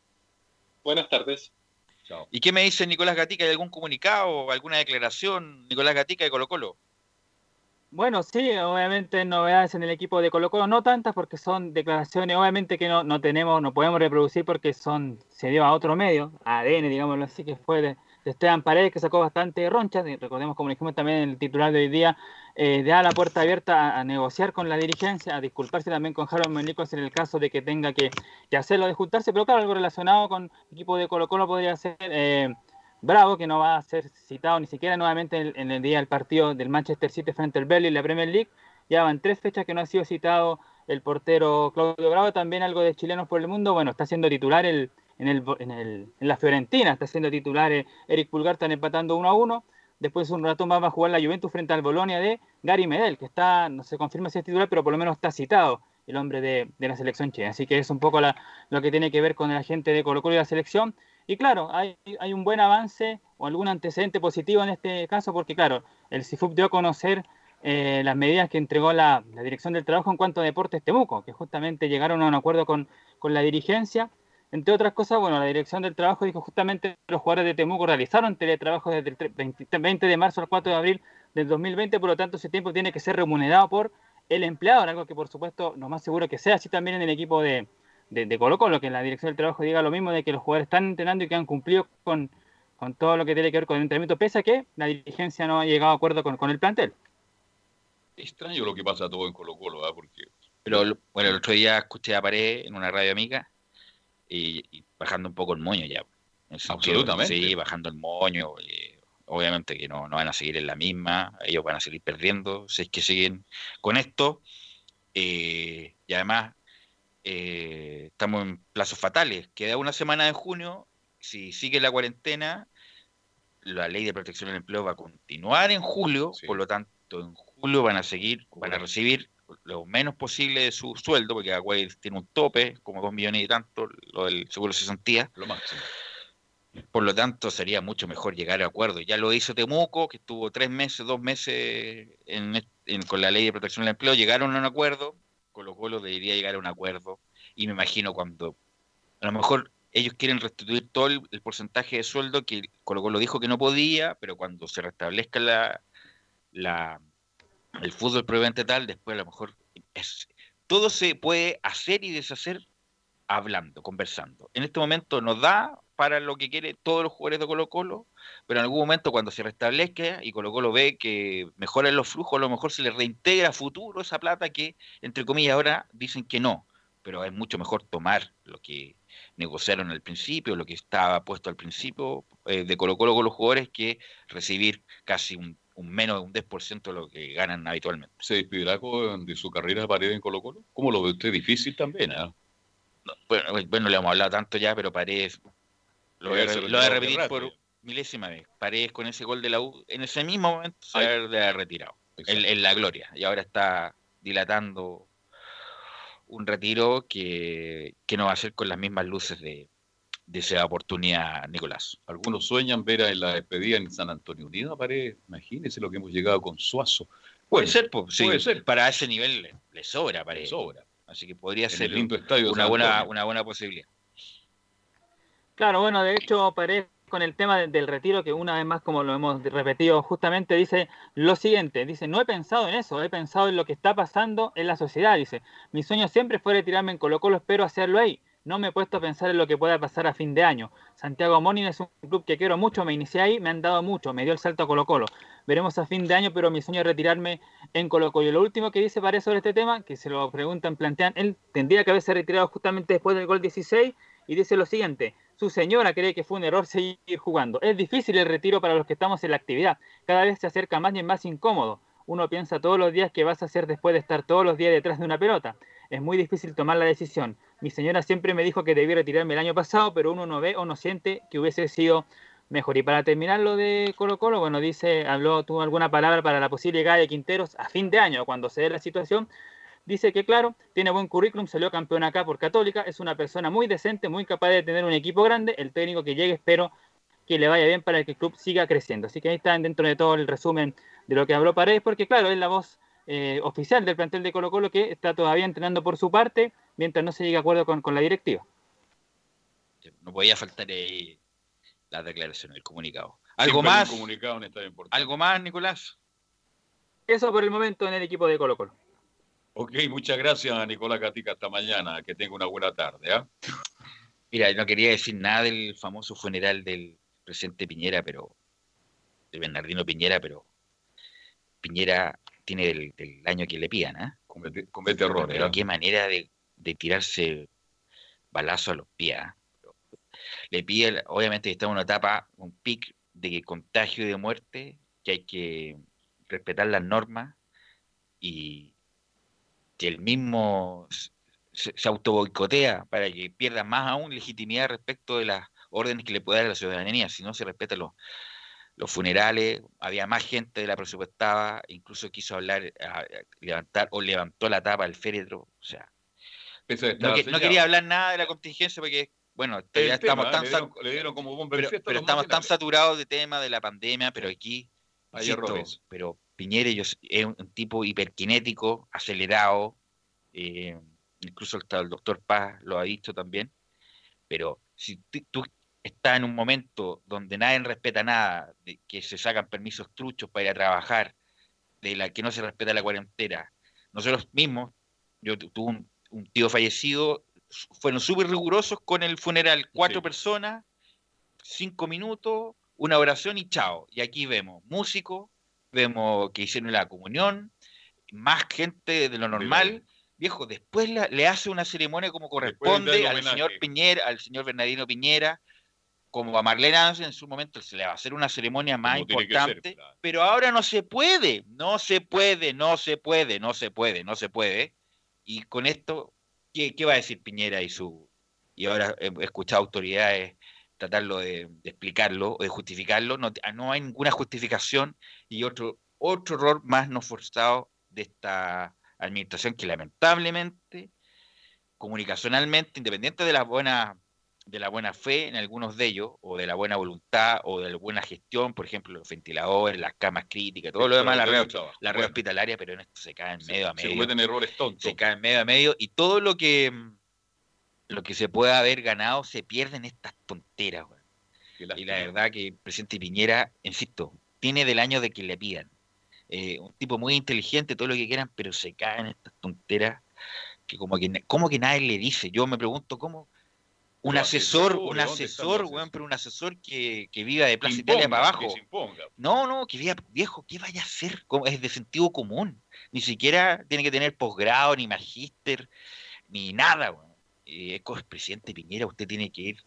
Buenas tardes. Chao. ¿Y qué me dice Nicolás Gatica? ¿Hay algún comunicado o alguna declaración, Nicolás Gatica de Colo Colo? Bueno, sí, obviamente novedades en el equipo de Colo Colo, no tantas porque son declaraciones, obviamente que no, no tenemos, no podemos reproducir porque son, se dio a otro medio, ADN, digámoslo así, que fue de, de Esteban Paredes, que sacó bastante ronchas, recordemos como dijimos también en el titular de hoy día, eh, deja la puerta abierta a, a negociar con la dirigencia, a disculparse también con Harold Menicos en el caso de que tenga que, que hacerlo de juntarse, pero claro, algo relacionado con el equipo de Colo Colo podría ser... eh, Bravo, que no va a ser citado ni siquiera nuevamente en, en el día del partido del Manchester City frente al Burnley en la Premier League. Ya van tres fechas que no ha sido citado el portero Claudio Bravo, también algo de chilenos por el mundo. Bueno, está siendo titular el, en, el, en, el, en la Fiorentina, está siendo titular eh, Eric Pulgar, están empatando 1 a 1. Después un rato más va a jugar la Juventus frente al Bolonia de Gary Medel, que está, no se confirma si es titular, pero por lo menos está citado el hombre de, de la selección chilena. Así que es un poco lo que tiene que ver con la gente de Colo Colo y la selección. Y claro, hay, hay un buen avance o algún antecedente positivo en este caso, porque claro, el CIFUP dio a conocer eh, las medidas que entregó la, la Dirección del Trabajo en cuanto a Deportes Temuco, que justamente llegaron a un acuerdo con, con la dirigencia Entre otras cosas, bueno, la Dirección del Trabajo dijo justamente que los jugadores de Temuco realizaron teletrabajo desde el tre- 20, 20 de marzo al 4 de abril del 2020, por lo tanto ese tiempo tiene que ser remunerado por el empleado, algo que por supuesto lo más seguro que sea así también en el equipo de, de, de Colo Colo, que la Dirección del Trabajo diga lo mismo de que los jugadores están entrenando y que han cumplido con, con todo lo que tiene que ver con el entrenamiento, pese a que la dirigencia no ha llegado a acuerdo con, con el plantel. Extraño lo que pasa todo en Colo Colo, ¿ah? porque Pero bueno, el otro día escuché a Pared en una radio amiga y, y bajando un poco el moño ya. Absolutamente. Sí, bajando el moño. y obviamente que no, no van a seguir en la misma, ellos van a seguir perdiendo si es que siguen con esto. eh, y además, eh, estamos en plazos fatales. Queda una semana de junio. Si sigue la cuarentena, la ley de protección del empleo va a continuar en julio. Por lo tanto, en julio van a seguir, van a recibir lo menos posible de su sueldo, porque Agüey tiene un tope, como dos millones y tanto, lo del seguro de cesantía. lo máximo. Por lo tanto, sería mucho mejor llegar a acuerdo. Ya lo hizo Temuco, que estuvo tres meses, dos meses en, est- en- con la ley de protección del empleo, llegaron a un acuerdo, Colo Colo debería llegar a un acuerdo, y me imagino cuando, a lo mejor ellos quieren restituir todo el, el porcentaje de sueldo que Colo Colo dijo que no podía, pero cuando se restablezca la, la, el fútbol propiamente tal, después a lo mejor es, todo se puede hacer y deshacer hablando, conversando. En este momento nos da para lo que quiere todos los jugadores de Colo Colo, pero en algún momento cuando se restablezca y Colo Colo ve que mejoran los flujos, a lo mejor se le reintegra a futuro esa plata que, entre comillas, ahora dicen que no, pero es mucho mejor tomar lo que negociaron al principio, lo que estaba puesto al principio eh, de Colo Colo con los jugadores, que recibir casi un, un menos de un 10% de lo que ganan habitualmente. ¿Se despedirá con- de su carrera Paredes en Colo Colo? ¿Cómo lo ve usted? Difícil también, ¿ah? Bueno, bueno, le hemos hablado tanto ya, pero Paredes, lo voy a, Debe ser re- lo voy a retirado repetir de por milésima vez. Paredes con ese gol de la U, en ese mismo momento se ha de retirado, en, en la gloria, y ahora está dilatando un retiro que, que no va a ser con las mismas luces de, de esa oportunidad, Nicolás. Algunos sueñan ver en la despedida en San Antonio Unido a Paredes. Imagínense lo que hemos llegado con Suazo. Puede ser, pues, sí, puede ser. para ese nivel le, le sobra Paredes. sobra. Así que podría En ser lindo estadio una buena, una buena posibilidad. Claro, bueno, de hecho, Paredes con el tema de- del retiro, que una vez más, como lo hemos repetido, justamente dice lo siguiente, dice, no he pensado en eso, he pensado en lo que está pasando en la sociedad, dice, mi sueño siempre fue retirarme en Colo Colo, espero hacerlo ahí, no me he puesto a pensar en lo que pueda pasar a fin de año. Santiago Morning es un club que quiero mucho, me inicié ahí, me han dado mucho, me dio el salto a Colo Colo. Veremos a fin de año, pero mi sueño es retirarme en Colo Colo. Y lo último que dice Paredes sobre este tema, que se lo preguntan, plantean, él tendría que haberse retirado justamente después del gol 16 y dice lo siguiente, su señora cree que fue un error seguir jugando. Es difícil el retiro para los que estamos en la actividad, cada vez se acerca más y es más incómodo. Uno piensa todos los días que vas a hacer después de estar todos los días detrás de una pelota. Es muy difícil tomar la decisión. Mi señora siempre me dijo que debí retirarme el año pasado, pero uno no ve o no siente que hubiese sido mejor. Y para terminar lo de Colo Colo, bueno, dice, habló, tuvo alguna palabra para la posible llegada de Quinteros a fin de año, cuando se dé la situación. Dice que, claro, tiene buen currículum, salió campeón acá por Católica, es una persona muy decente, muy capaz de tener un equipo grande. El técnico que llegue, espero que le vaya bien para que el club siga creciendo. Así que ahí está dentro de todo el resumen de lo que habló Paredes, porque, claro, es la voz eh, oficial del plantel de Colo Colo que está todavía entrenando por su parte mientras no se llegue a acuerdo con, con la directiva. No podía faltar ahí la declaración, el comunicado. Siempre ¿Algo más? comunicado. ¿Algo más, Nicolás? Eso por el momento en el equipo de Colo Colo. Ok, muchas gracias Nicolás Gatica. Hasta mañana. Que tenga una buena tarde. ¿ah? Mira, no quería decir nada del famoso funeral del presidente Piñera, pero de Bernardino Piñera, pero Piñera tiene del, del año que le pidan, ¿ah? Comete, comete errores. Pero ¿ah? qué manera de, de tirarse balazo a los pies. ¿ah? Le pide, obviamente, que está en una etapa, un pic de contagio y de muerte, que hay que respetar las normas y que el mismo se, se autoboicotea para que pierda más aún legitimidad respecto de las órdenes que le puede dar a la ciudadanía, si no se respetan los, los funerales, había más gente de la presupuestada, incluso quiso hablar, a- a- levantar o levantó la tapa del féretro, o sea, no, que- quería hablar nada de la contingencia porque, bueno, ya estamos ¿eh? tan le, dieron, le dieron como pero, estamos tan saturados de tema de la pandemia, pero aquí Hay insisto, errores. pero Piñera yo- es un, tipo hiperkinético, acelerado, eh, incluso el doctor Paz lo ha dicho también, Pero si tú, tú estás en un momento donde nadie respeta nada, de que se sacan permisos truchos para ir a trabajar, de la que no se respeta la cuarentena, nosotros mismos, yo tu- tuve un, un tío fallecido, fueron súper rigurosos con el funeral, cuatro personas, cinco minutos, una oración y chao. Y aquí vemos músicos, vemos que hicieron la comunión, más gente de lo normal. Viejo, después la- le hace una ceremonia como corresponde al homenaje. señor Piñera, al señor Bernardino Piñera, como a Marlene Hansen en su momento se le va a hacer una ceremonia más Como ser, importante, pero ahora no se puede, no se puede, no se puede, no se puede, no se puede. Y con esto, ¿qué, qué va a decir Piñera y su... Y ahora he escuchado autoridades tratarlo de, de explicarlo o de justificarlo, no, no hay ninguna justificación y otro, otro error más no forzado de esta administración que lamentablemente, comunicacionalmente, independiente de la buena de la buena fe en algunos de ellos, o de la buena voluntad, o de la buena gestión, por ejemplo, los ventiladores, las camas críticas, todo lo demás, la red, la red hospitalaria, pero en esto se cae en medio a Se medio. cometen errores tontos. Se cae en medio a medio, y todo lo que lo que se pueda haber ganado se pierde en estas tonteras. Y la verdad que el presidente Piñera, insisto, tiene del año de que le pidan. Eh, un tipo muy inteligente, todo lo que quieran, pero se cae en estas tonteras que como que, como que nadie le dice. Yo me pregunto cómo un asesor, un ¿dónde están asesor, weón, pero un asesor que, que viva de Plaza imponga, Italia para abajo. No, no, que viva, viejo, ¿qué vaya a hacer? Como- Es de sentido común. Ni siquiera tiene que tener posgrado, ni magíster, ni nada, weón. Eh, es como el presidente Piñera, usted tiene que ir.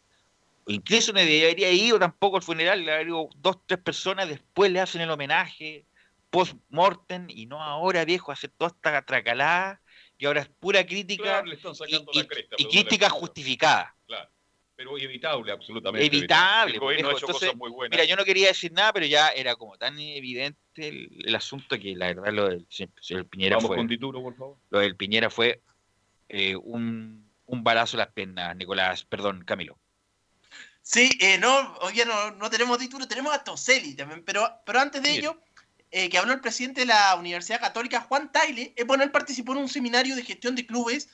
Incluso no debería ir ido tampoco al funeral, le ido dos, tres personas, después le hacen el homenaje, post-mortem, y no ahora, viejo, hacer toda esta tracalada, y ahora es pura crítica Claro, le están sacando y, cresta, crítica justificada. Claro. Pero evitable, absolutamente. Evitable. El gobierno ha viejo. hecho Entonces, cosas muy buenas. Mira, yo no quería decir nada, pero ya era como tan evidente el, el asunto que la verdad lo del señor- señor Piñera Vamos fue. con título, por favor. Lo del Piñera fue eh, un, un balazo a las piernas, Nicolás, perdón, Camilo. Sí, eh, no, hoy día no, no tenemos título, tenemos a Toselli también, pero, pero antes de ello, eh, que habló el presidente de la Universidad Católica, Juan Taile, eh, bueno, él participó en un seminario de gestión de clubes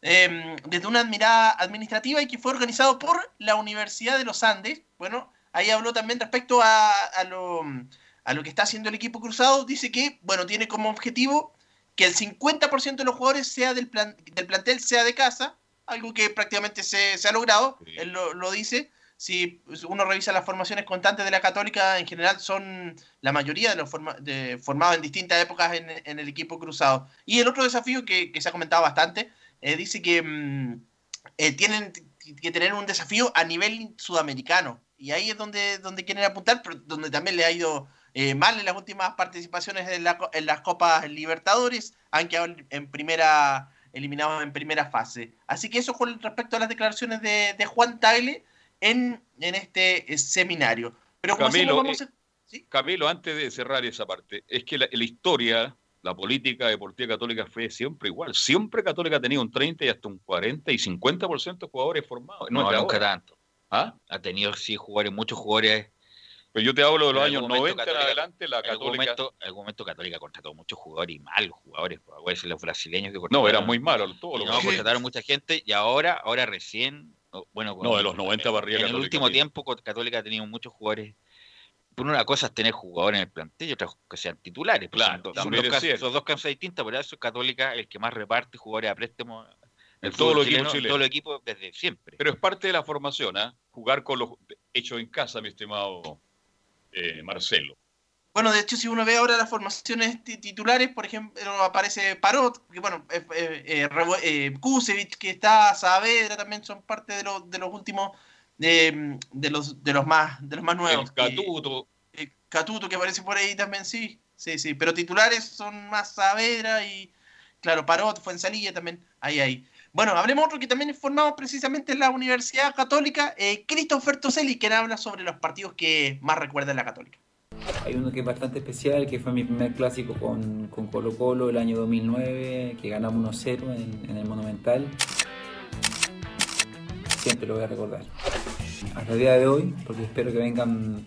eh, desde una admirada administrativa y que fue organizado por la Universidad de los Andes. Bueno, ahí habló también respecto a, a lo, a lo que está haciendo el equipo cruzado. Dice que, bueno, tiene como objetivo que el 50% de los jugadores sea del, plan, del plantel sea de casa, algo que prácticamente se, se ha logrado, él lo, lo dice. Si uno revisa las formaciones constantes de la Católica, en general son la mayoría de los formados en distintas épocas en, el equipo cruzado. Y el otro desafío que, se ha comentado bastante, eh, dice que mm, eh, tienen que tener un desafío a nivel sudamericano. Y ahí es donde, donde quieren apuntar, pero donde también le ha ido eh, mal en las últimas participaciones en, la en las Copas Libertadores, han quedado en primera, eliminados en primera fase. Así que eso con respecto a las declaraciones de, de Juan Tagle en, en este eh, seminario. Pero como Camilo, hacemos, vamos a- eh, Camilo, antes de cerrar esa parte, es que la, la historia, la política deportiva católica fue siempre igual. Siempre Católica ha tenido un 30 y hasta un 40 y 50% de jugadores formados. No, nunca ahora. tanto. ¿Ah? Ha tenido, sí, jugadores, muchos jugadores. Pero yo te hablo de los En años algún momento 90 en Católica- adelante, la en algún Católica... momento, en algún momento Católica contrató muchos jugadores y malos jugadores. pues, los brasileños que No, eran muy malos todos los No, contrataron mucha gente y ahora, ahora recién, bueno, con- No, de los 90 para arriba En el último tiempo Católica ha tenido muchos jugadores. Por una cosa es tener jugadores en el plantel y otra que sean titulares. pues, Claro, son, son dos casos- son dos causas distintas, por eso es Católica el que más reparte jugadores a préstamo En el chileno, en chilenos. todos los equipos desde siempre. Pero es parte de la formación, ¿ah? Jugar con los hechos en casa, mi estimado eh, Marcelo. Bueno, de hecho, si uno ve ahora las formaciones ti- titulares, por ejemplo, aparece Parot, que bueno, eh, eh, eh, eh, Kusevich, que está, Saavedra, también son parte de, los de los últimos, de, de los de los más de los más nuevos. El Catuto. Eh, Catuto, que aparece por ahí también, sí, sí, sí. Pero titulares son más Saavedra y, claro, Parot, Fuensalilla también, ahí, ahí. Bueno, hablemos otro que también es formado precisamente en la Universidad Católica, eh, Christopher Toselli, quien habla sobre los partidos que más recuerda en la Católica. Hay uno que es bastante especial, que fue mi primer clásico con, con Colo Colo el año 2009, que ganamos 1-0 en, el Monumental. Siempre lo voy a recordar. Hasta el día de hoy, porque espero que vengan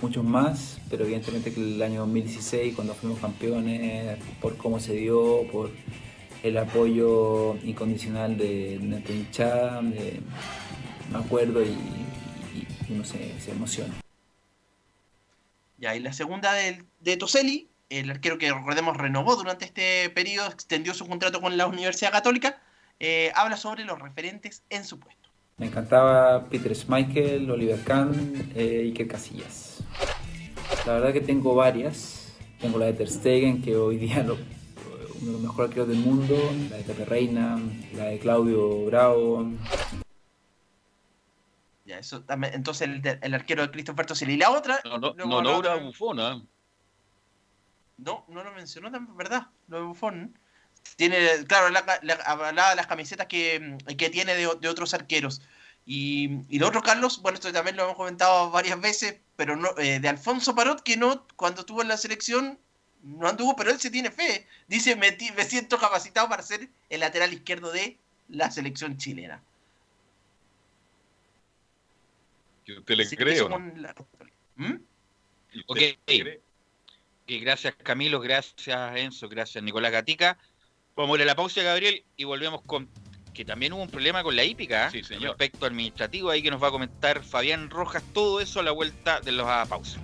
muchos más, pero evidentemente que el año 2016, cuando fuimos campeones, por cómo se dio, por el apoyo incondicional de nuestra de, me acuerdo y, uno se emociona. Ya, y la segunda de, de Toselli, el arquero que recordemos renovó durante este periodo, extendió su contrato con la Universidad Católica, eh, habla sobre los referentes en su puesto. Me encantaba Peter Schmeichel, Oliver Kahn, eh, Iker Casillas. La verdad que tengo varias. Tengo la de Ter Stegen, que hoy día lo- uno de los mejores arqueros del mundo, la de Pepe Reina, la de Claudio Bravo. Ya, eso también, entonces el, arquero de Christopher Toselli. Y la otra, No, no, no logra bufona. No, no lo mencionó también, ¿verdad? Lo de Buffon. Tiene, claro, la- la- hablaba de las camisetas que, que tiene de, de otros arqueros. Y, y lo otro, Carlos, bueno, esto también lo hemos comentado varias veces, pero no, eh, de Alfonso Parot, que no, cuando estuvo en la selección, no anduvo, pero él se tiene fe. Dice, me, me siento capacitado para ser el lateral izquierdo de la selección chilena. Que usted le Sí, cree eso o no. la- ¿Mm? ¿Y usted Ok. cree? Gracias Camilo, gracias Enzo, gracias Nicolás Gatica. Vamos a ir a la pausa, Gabriel, y volvemos con que también hubo un problema con la hípica ¿eh? Sí, señor. respecto administrativo ahí que nos va a comentar Fabián Rojas, todo eso a la vuelta de la pausa.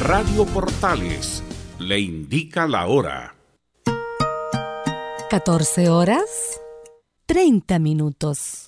Radio Portales le indica la hora. 14 horas 30 minutos.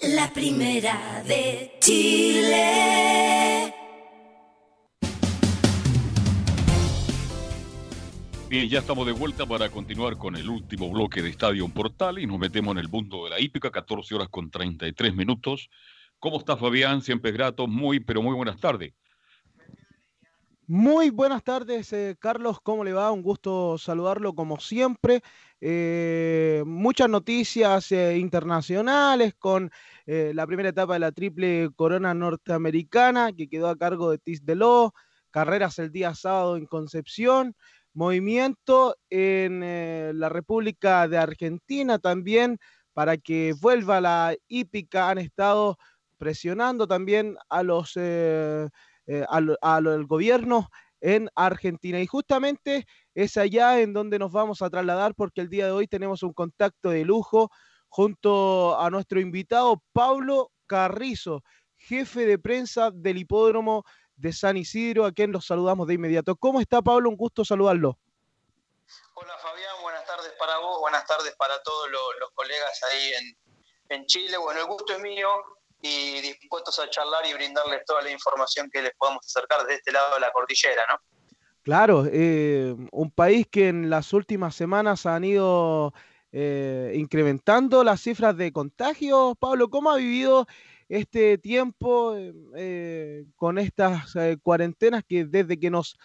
La primera de Chile. Bien, ya estamos de vuelta para continuar con el último bloque de Estadio Portal y nos metemos en el mundo de la hípica, 14 horas con 33 minutos. ¿Cómo está Fabián? Siempre es grato, muy, pero muy buenas tardes. Muy buenas tardes, eh, Carlos. ¿Cómo le va? Un gusto saludarlo como siempre. Eh, muchas noticias eh, internacionales con eh, la primera etapa de la triple corona norteamericana que quedó a cargo de Tis Deló, carreras el día sábado en Concepción, movimiento en la República de Argentina también para que vuelva la hípica. Han estado presionando también a los al, al gobierno en Argentina. Y justamente es allá en donde nos vamos a trasladar porque el día de hoy tenemos un contacto de lujo junto a nuestro invitado Pablo Carrizo, jefe de prensa del hipódromo de San Isidro, a quien los saludamos de inmediato. ¿Cómo está Pablo? Un gusto saludarlo. Hola Fabián, buenas tardes para vos, buenas tardes para todos los, los colegas ahí en, en Chile. Bueno, el gusto es mío y dispuestos a charlar y brindarles toda la información que les podamos acercar desde este lado de la cordillera, ¿no? Claro, eh, un país que en las últimas semanas han ido eh, incrementando las cifras de contagios. Pablo, ¿cómo ha vivido este tiempo eh, con estas eh, cuarentenas que desde que nos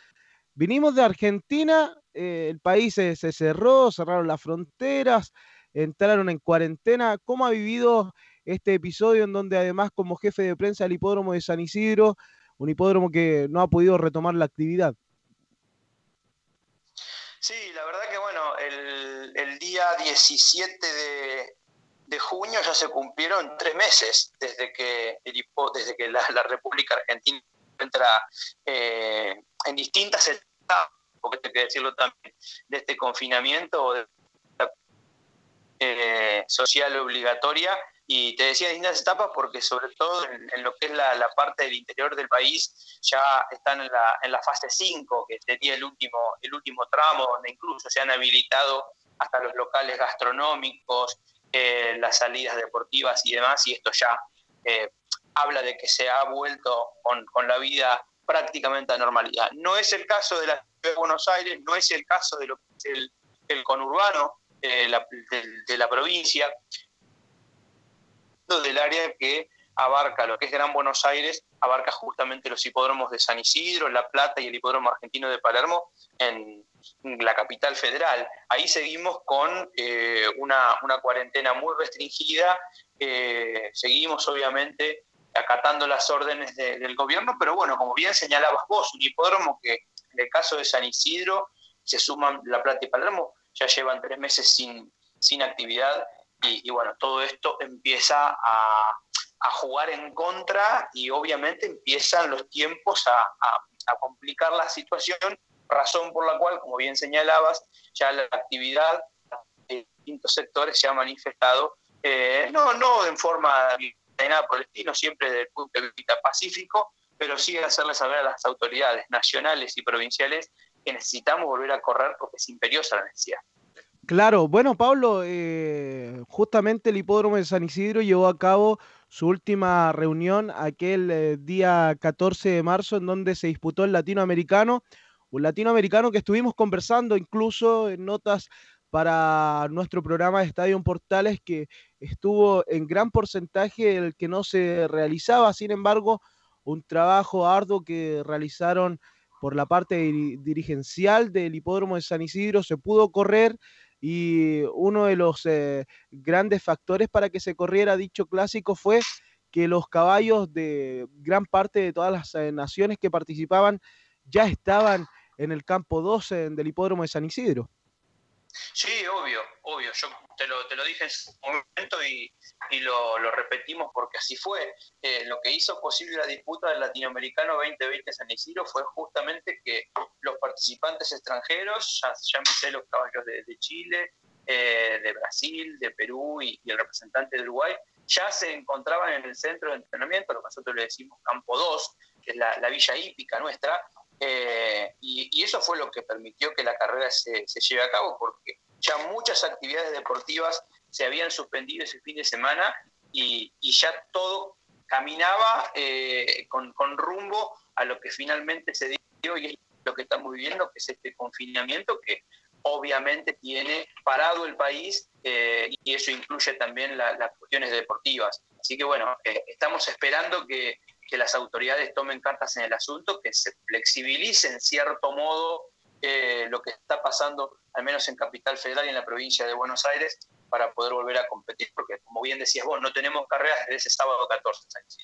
vinimos de Argentina, eh, el país se, se cerró, cerraron las fronteras, entraron en cuarentena? ¿Cómo ha vivido este episodio en donde además como jefe de prensa del hipódromo de San Isidro, un hipódromo que no ha podido retomar la actividad? Sí, la verdad que bueno, el, el día 17 de, junio ya se cumplieron tres meses desde que, el desde que la, República Argentina entra eh, en distintas etapas, porque hay que decirlo también, de este confinamiento o de eh, social obligatoria. Y te decía distintas etapas porque sobre todo en, lo que es la, parte del interior del país ya están en la, en la fase 5, que sería el último, el último tramo, donde incluso se han habilitado hasta los locales gastronómicos, eh, las salidas deportivas y demás, y esto ya eh, habla de que se ha vuelto con, con la vida prácticamente a normalidad. No es el caso de la ciudad de Buenos Aires, no es el caso de lo que es el, conurbano eh, la- de la provincia, del área que abarca lo que es Gran Buenos Aires, abarca justamente los hipódromos de San Isidro, La Plata y el hipódromo argentino de Palermo en la capital federal. Ahí seguimos con eh, una, cuarentena muy restringida, eh, seguimos obviamente acatando las órdenes de- del gobierno, pero bueno, como bien señalabas vos, un hipódromo que en el caso de San Isidro se suman La Plata y Palermo, ya llevan tres meses sin, sin actividad y, bueno, todo esto empieza a, jugar en contra y obviamente empiezan los tiempos a complicar la situación, razón por la cual, como bien señalabas, ya la actividad de distintos sectores se ha manifestado, eh, no, no en forma de nada por el estilo, siempre desde el punto de vista pacífico, pero sí hacerle saber a las autoridades nacionales y provinciales que necesitamos volver a correr porque es imperiosa la necesidad. Claro, bueno, Pablo, eh, justamente el hipódromo de San Isidro llevó a cabo su última reunión aquel eh, día 14 de marzo en donde se disputó el latinoamericano, un latinoamericano que estuvimos conversando incluso en notas para nuestro programa de Estadio Portales que estuvo en gran porcentaje el que no se realizaba, sin embargo, un trabajo arduo que realizaron por la parte diri- dirigencial del hipódromo de San Isidro, se pudo correr y uno de los eh, grandes factores para que se corriera dicho clásico fue que los caballos de gran parte de todas las eh, naciones que participaban ya estaban en el campo 12 del hipódromo de San Isidro. Sí, obvio, obvio. Yo te lo, te lo dije en su momento y, y lo, lo repetimos porque así fue. Eh, lo que hizo posible la disputa del Latinoamericano 2020 San Isidro fue justamente que los participantes extranjeros, ya llámese los caballos de, Chile, eh, de Brasil, de Perú y, y el representante de Uruguay, ya se encontraban en el centro de entrenamiento, lo que nosotros le decimos Campo 2, que es la, la villa hípica nuestra, eh, y, y eso fue lo que permitió que la carrera se, se lleve a cabo, porque ya muchas actividades deportivas se habían suspendido ese fin de semana y, ya todo caminaba eh, con, rumbo a lo que finalmente se dio y es lo que estamos viviendo, que es este confinamiento que obviamente tiene parado el país eh, y eso incluye también la- las cuestiones deportivas. Así que bueno, eh, estamos esperando que, que las autoridades tomen cartas en el asunto, que se flexibilice en cierto modo eh, lo que está pasando, al menos en Capital Federal y en la provincia de Buenos Aires, para poder volver a competir, porque como bien decías vos, no tenemos carreras desde ese sábado 14. ¿sabes?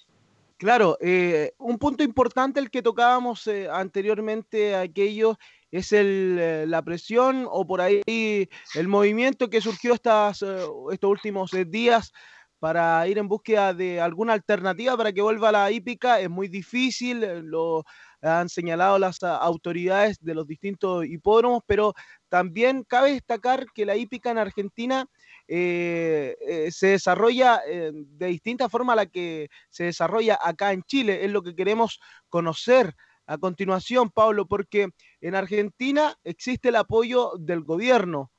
Claro, eh, un punto importante el que tocábamos eh, anteriormente, aquello, es el, eh, la presión o por ahí el movimiento que surgió estas, eh, estos últimos eh, días para ir en búsqueda de alguna alternativa para que vuelva la hípica. Es muy difícil, lo han señalado las ah, autoridades de los distintos hipódromos, pero también cabe destacar que la hípica en Argentina eh, eh, se desarrolla eh, de distinta forma a la que se desarrolla acá en Chile. Es lo que queremos conocer a continuación, Pablo, porque en Argentina existe el apoyo del gobierno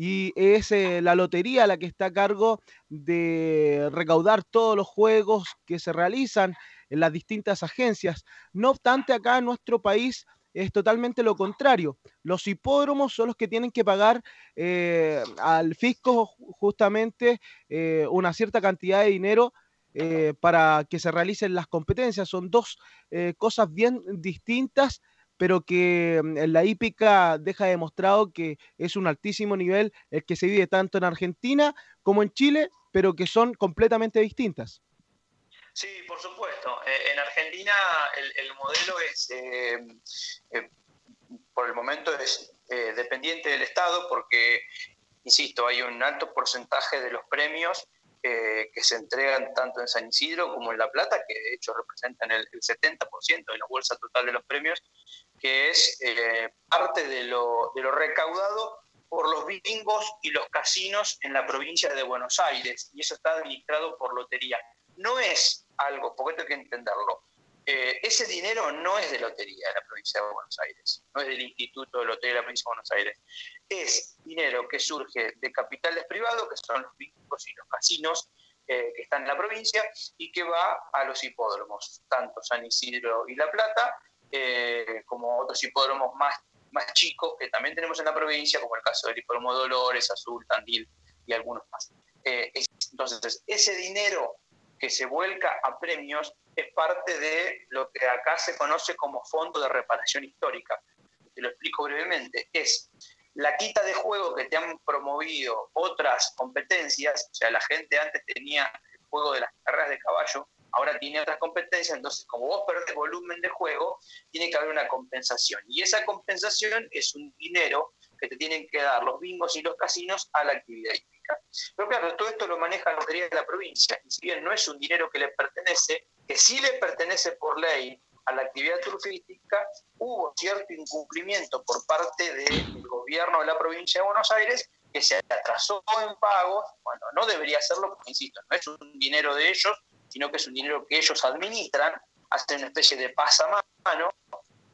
y es la lotería la que está a cargo de recaudar todos los juegos que se realizan en las distintas agencias. No obstante, acá en nuestro país es totalmente lo contrario. Los hipódromos son los que tienen que pagar eh, al fisco justamente eh, una cierta cantidad de dinero eh, para que se realicen las competencias. Son dos cosas bien distintas, pero que mm, la hípica deja demostrado que es un altísimo nivel el que se vive tanto en Argentina como en Chile, pero que son completamente distintas. Sí, por supuesto. Eh, en Argentina el, modelo es, eh, eh, por el momento, es dependiente del Estado porque, insisto, hay un alto porcentaje de los premios que se entregan tanto en San Isidro como en La Plata, que de hecho representan el, 70% de la bolsa total de los premios, que es parte de lo, de lo recaudado por los bingos y los casinos en la provincia de Buenos Aires, y eso está administrado por lotería. No es algo, porque esto hay que entenderlo. Eh, ese dinero no es de lotería de la provincia de Buenos Aires, no es del Instituto de Lotería de la provincia de Buenos Aires. Es dinero que surge de capitales privados, que son los bancos y los casinos eh, que están en la provincia, y que va a los hipódromos, tanto San Isidro y La Plata, eh, como otros hipódromos más, más chicos que también tenemos en la provincia, como el caso del hipódromo Dolores, Azul, Tandil y algunos más. entonces, ese dinero que se vuelca a premios es parte de lo que acá se conoce como Fondo de Reparación Histórica. Te lo explico brevemente. Es la quita de juego que te han promovido otras competencias, o sea, la gente antes tenía el juego de las carreras de caballo, ahora tiene otras competencias, entonces como vos perdés volumen de juego, tiene que haber una compensación. Y esa compensación es un dinero que te tienen que dar los bingos y los casinos a la actividad pero claro, todo esto lo maneja la Lotería de la provincia, y si bien no es un dinero que le pertenece, que sí le pertenece por ley a la actividad turística, hubo cierto incumplimiento por parte del gobierno de la provincia de Buenos Aires que se atrasó en pagos, bueno, no debería hacerlo, porque insisto, no es un dinero de ellos, sino que es un dinero que ellos administran, hacen una especie de pasamano.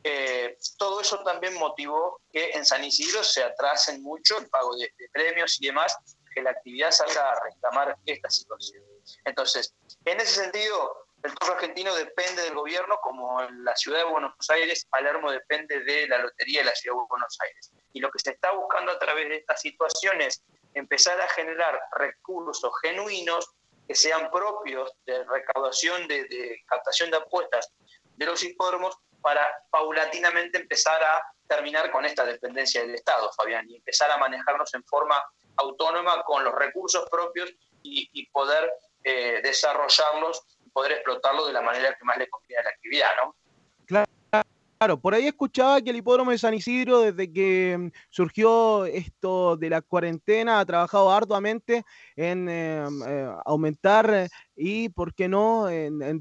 Eh, todo eso también motivó que en San Isidro se atrasen mucho el pago de premios y demás, que la actividad salga a reclamar esta situación. Entonces, en ese sentido, el turno argentino depende del gobierno, como en la ciudad de Buenos Aires, Palermo depende de la lotería de la ciudad de Buenos Aires. Y lo que se está buscando a través de estas situaciones es empezar a generar recursos genuinos que sean propios de recaudación de, captación de apuestas de los hipódromos para paulatinamente empezar a terminar con esta dependencia del Estado, Fabián, y empezar a manejarnos en forma autónoma con los recursos propios y, poder eh, desarrollarlos poder explotarlos de la manera que más le conviene a la actividad, ¿no? Claro. Por ahí escuchaba que el hipódromo de San Isidro, desde que mm, surgió esto de la cuarentena, ha trabajado arduamente en em, eh, aumentar eh, y, ¿por qué no?, en,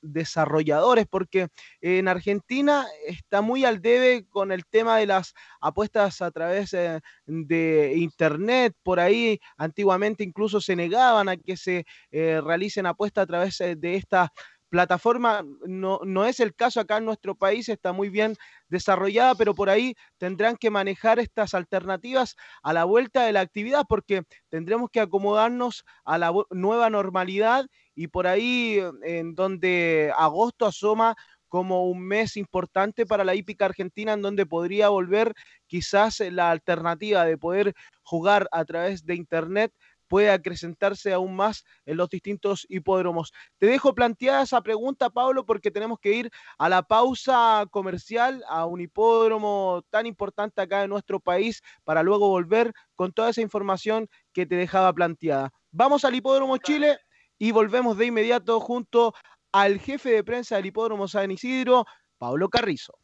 desarrolladores, porque en Argentina está muy al debe con el tema de las apuestas a través eh, de Internet. Por ahí antiguamente incluso se negaban a que se realicen apuestas a través de estas plataforma no, no, es el caso acá en nuestro país, está muy bien desarrollada, pero por ahí tendrán que manejar estas alternativas a la vuelta de la actividad porque tendremos que acomodarnos a la nueva normalidad y por ahí en donde agosto asoma como un mes importante para la hípica argentina en donde podría volver quizás la alternativa de poder jugar a través de internet puede acrecentarse aún más en los distintos hipódromos. Te dejo planteada esa pregunta, Pablo, porque tenemos que ir a la pausa comercial, a un hipódromo tan importante acá en nuestro país, para luego volver con toda esa información que te dejaba planteada. Vamos al hipódromo Chile y volvemos de inmediato junto al jefe de prensa del hipódromo San Isidro, Pablo Carrizo.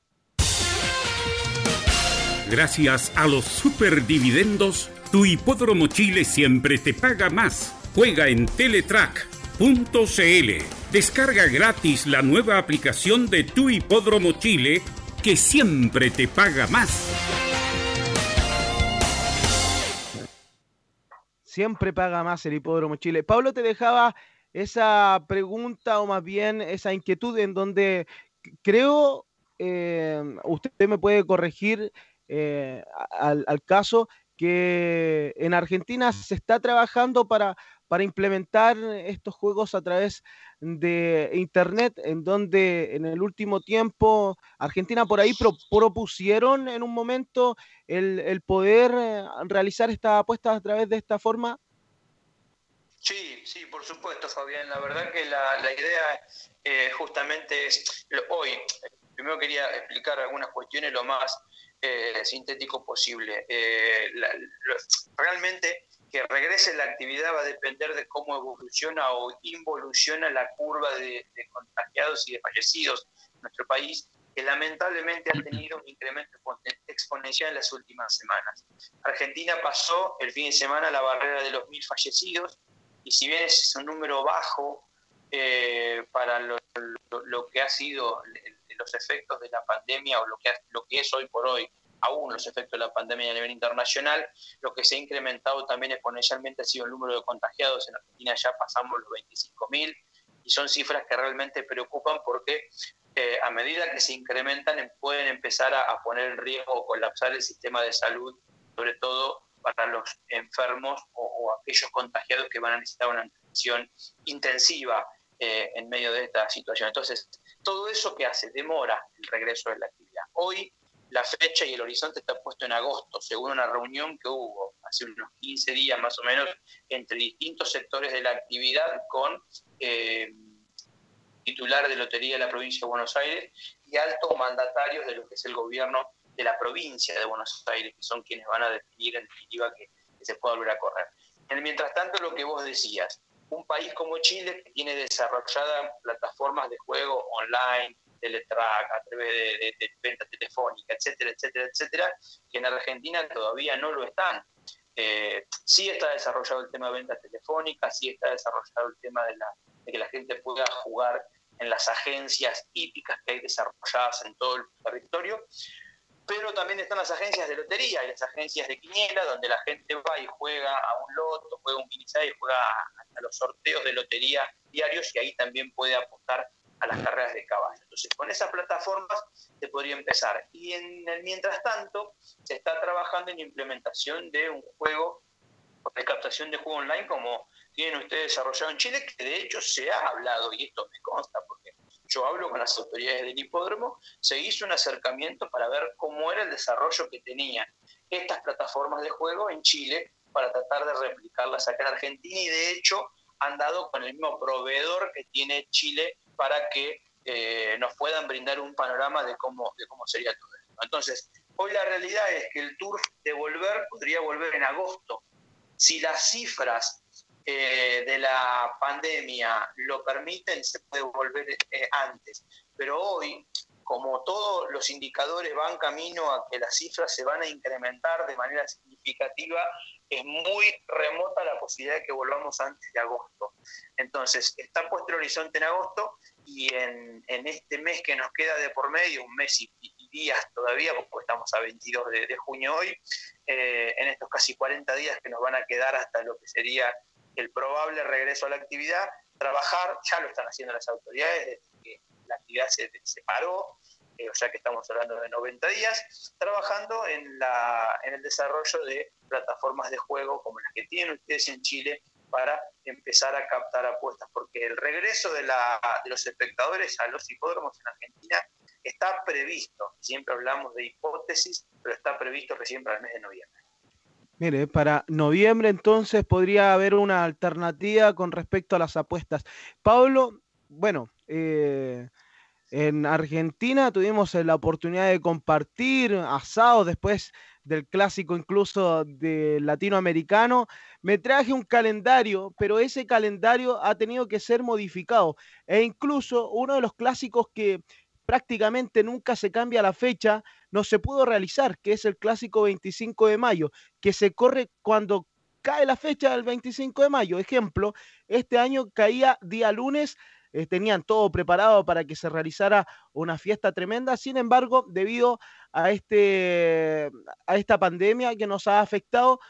Gracias a los superdividendos, tu hipódromo Chile siempre te paga más Juega en Teletrack.cl. Descarga gratis la nueva aplicación de Tu Hipódromo Chile que siempre te paga más. Siempre paga más el Hipódromo Chile. Pablo te dejaba esa pregunta o más bien esa inquietud en donde creo, eh, usted me puede corregir eh, al, al caso, que en Argentina se está trabajando para, para implementar estos juegos a través de Internet, en donde en el último tiempo Argentina por ahí pro- propusieron en un momento el, el poder eh, realizar estas apuestas a través de esta forma. Sí, sí, por supuesto, Fabián. La verdad que la, la idea eh, justamente es, hoy, primero quería explicar algunas cuestiones lo más eh, sintético posible. Eh, la- lo- realmente que regrese la actividad va a depender de cómo evoluciona o involuciona la curva de, de contagiados y de fallecidos en nuestro país, que lamentablemente ha tenido un incremento exponen- exponencial en las últimas semanas. Argentina pasó el fin de semana la barrera de los mil fallecidos, y si bien es un número bajo eh, para lo, lo- lo que ha sido el- los efectos de la pandemia o lo que, lo que es hoy por hoy aún los efectos de la pandemia a nivel internacional, lo que se ha incrementado también exponencialmente ha sido el número de contagiados. En Argentina ya pasamos los 25.000 y son cifras que realmente preocupan porque eh, a medida que se incrementan em- pueden empezar a, a poner en riesgo o colapsar el sistema de salud, sobre todo para los enfermos o, o aquellos contagiados que van a necesitar una atención intensiva eh, en medio de esta situación. Entonces, todo eso que hace demora el regreso de la actividad. Hoy la fecha y el horizonte está puesto en agosto, según una reunión que hubo hace unos 15 días más o menos entre distintos sectores de la actividad con eh, titular de Lotería de la provincia de Buenos Aires y altos mandatarios de lo que es el gobierno de la provincia de Buenos Aires, que son quienes van a definir en definitiva que, que se pueda volver a correr. En el mientras tanto, lo que vos decías, un país como Chile que tiene desarrolladas plataformas de juego online, teletrack, a través de, de- de venta telefónica, etcétera, etcétera, etcétera, que en Argentina todavía no lo están. Eh, sí está desarrollado el tema de ventas telefónicas, sí está desarrollado el tema de, que la gente pueda jugar en las agencias hípicas que hay desarrolladas en todo el territorio, pero también están las agencias de lotería y las agencias de quiniela, donde la gente va y juega a un loto, juega un quinizá y juega a, los sorteos de lotería diarios y ahí también puede apostar a las carreras de caballo. Entonces, con esas plataformas se podría empezar. Y en el mientras tanto, se está trabajando en implementación de un juego de captación de juego online como tienen ustedes desarrollado en Chile, que de hecho se ha hablado, y esto me consta, porque yo hablo con las autoridades del hipódromo, se hizo un acercamiento para ver cómo era el desarrollo que tenían estas plataformas de juego en Chile para tratar de replicarlas acá en Argentina y de hecho han dado con el mismo proveedor que tiene Chile para que eh, nos puedan brindar un panorama de cómo, de cómo sería todo esto. Entonces, hoy la realidad es que el Tour de volver podría volver en agosto. Si las cifras eh, de la pandemia lo permiten, se puede volver eh, antes. Pero hoy, como todos los indicadores van camino a que las cifras se van a incrementar de manera significativa, es muy remota la posibilidad de que volvamos antes de agosto. Entonces, está puesto el horizonte en agosto y en, en este mes que nos queda de por medio, un mes y, días todavía, porque estamos a 22 de, de junio hoy, eh, en estos casi 40 días que nos van a quedar hasta lo que sería el probable regreso a la actividad, trabajar, ya lo están haciendo las autoridades, desde que la actividad se, se paró, eh, o sea que estamos hablando de 90 días, trabajando en, la, en el desarrollo de plataformas de juego como las que tienen ustedes en Chile para empezar a captar apuestas, porque el regreso de, la, de los espectadores a los hipódromos en Argentina está previsto, siempre hablamos de hipótesis, pero está previsto recién para el mes de noviembre. Mire, para noviembre entonces podría haber una alternativa con respecto a las apuestas. Pablo, bueno, eh, en Argentina tuvimos la oportunidad de compartir asado después del clásico incluso de latinoamericano. Me traje un calendario, pero ese calendario ha tenido que ser modificado. E incluso uno de los clásicos que prácticamente nunca se cambia la fecha, no se pudo realizar, que es el clásico 25 de mayo, que se corre cuando cae la fecha del 25 de mayo. Ejemplo, este año caía día lunes, eh, tenían todo preparado para que se realizara una fiesta tremenda, sin embargo, debido a, este, a esta pandemia que nos ha afectado,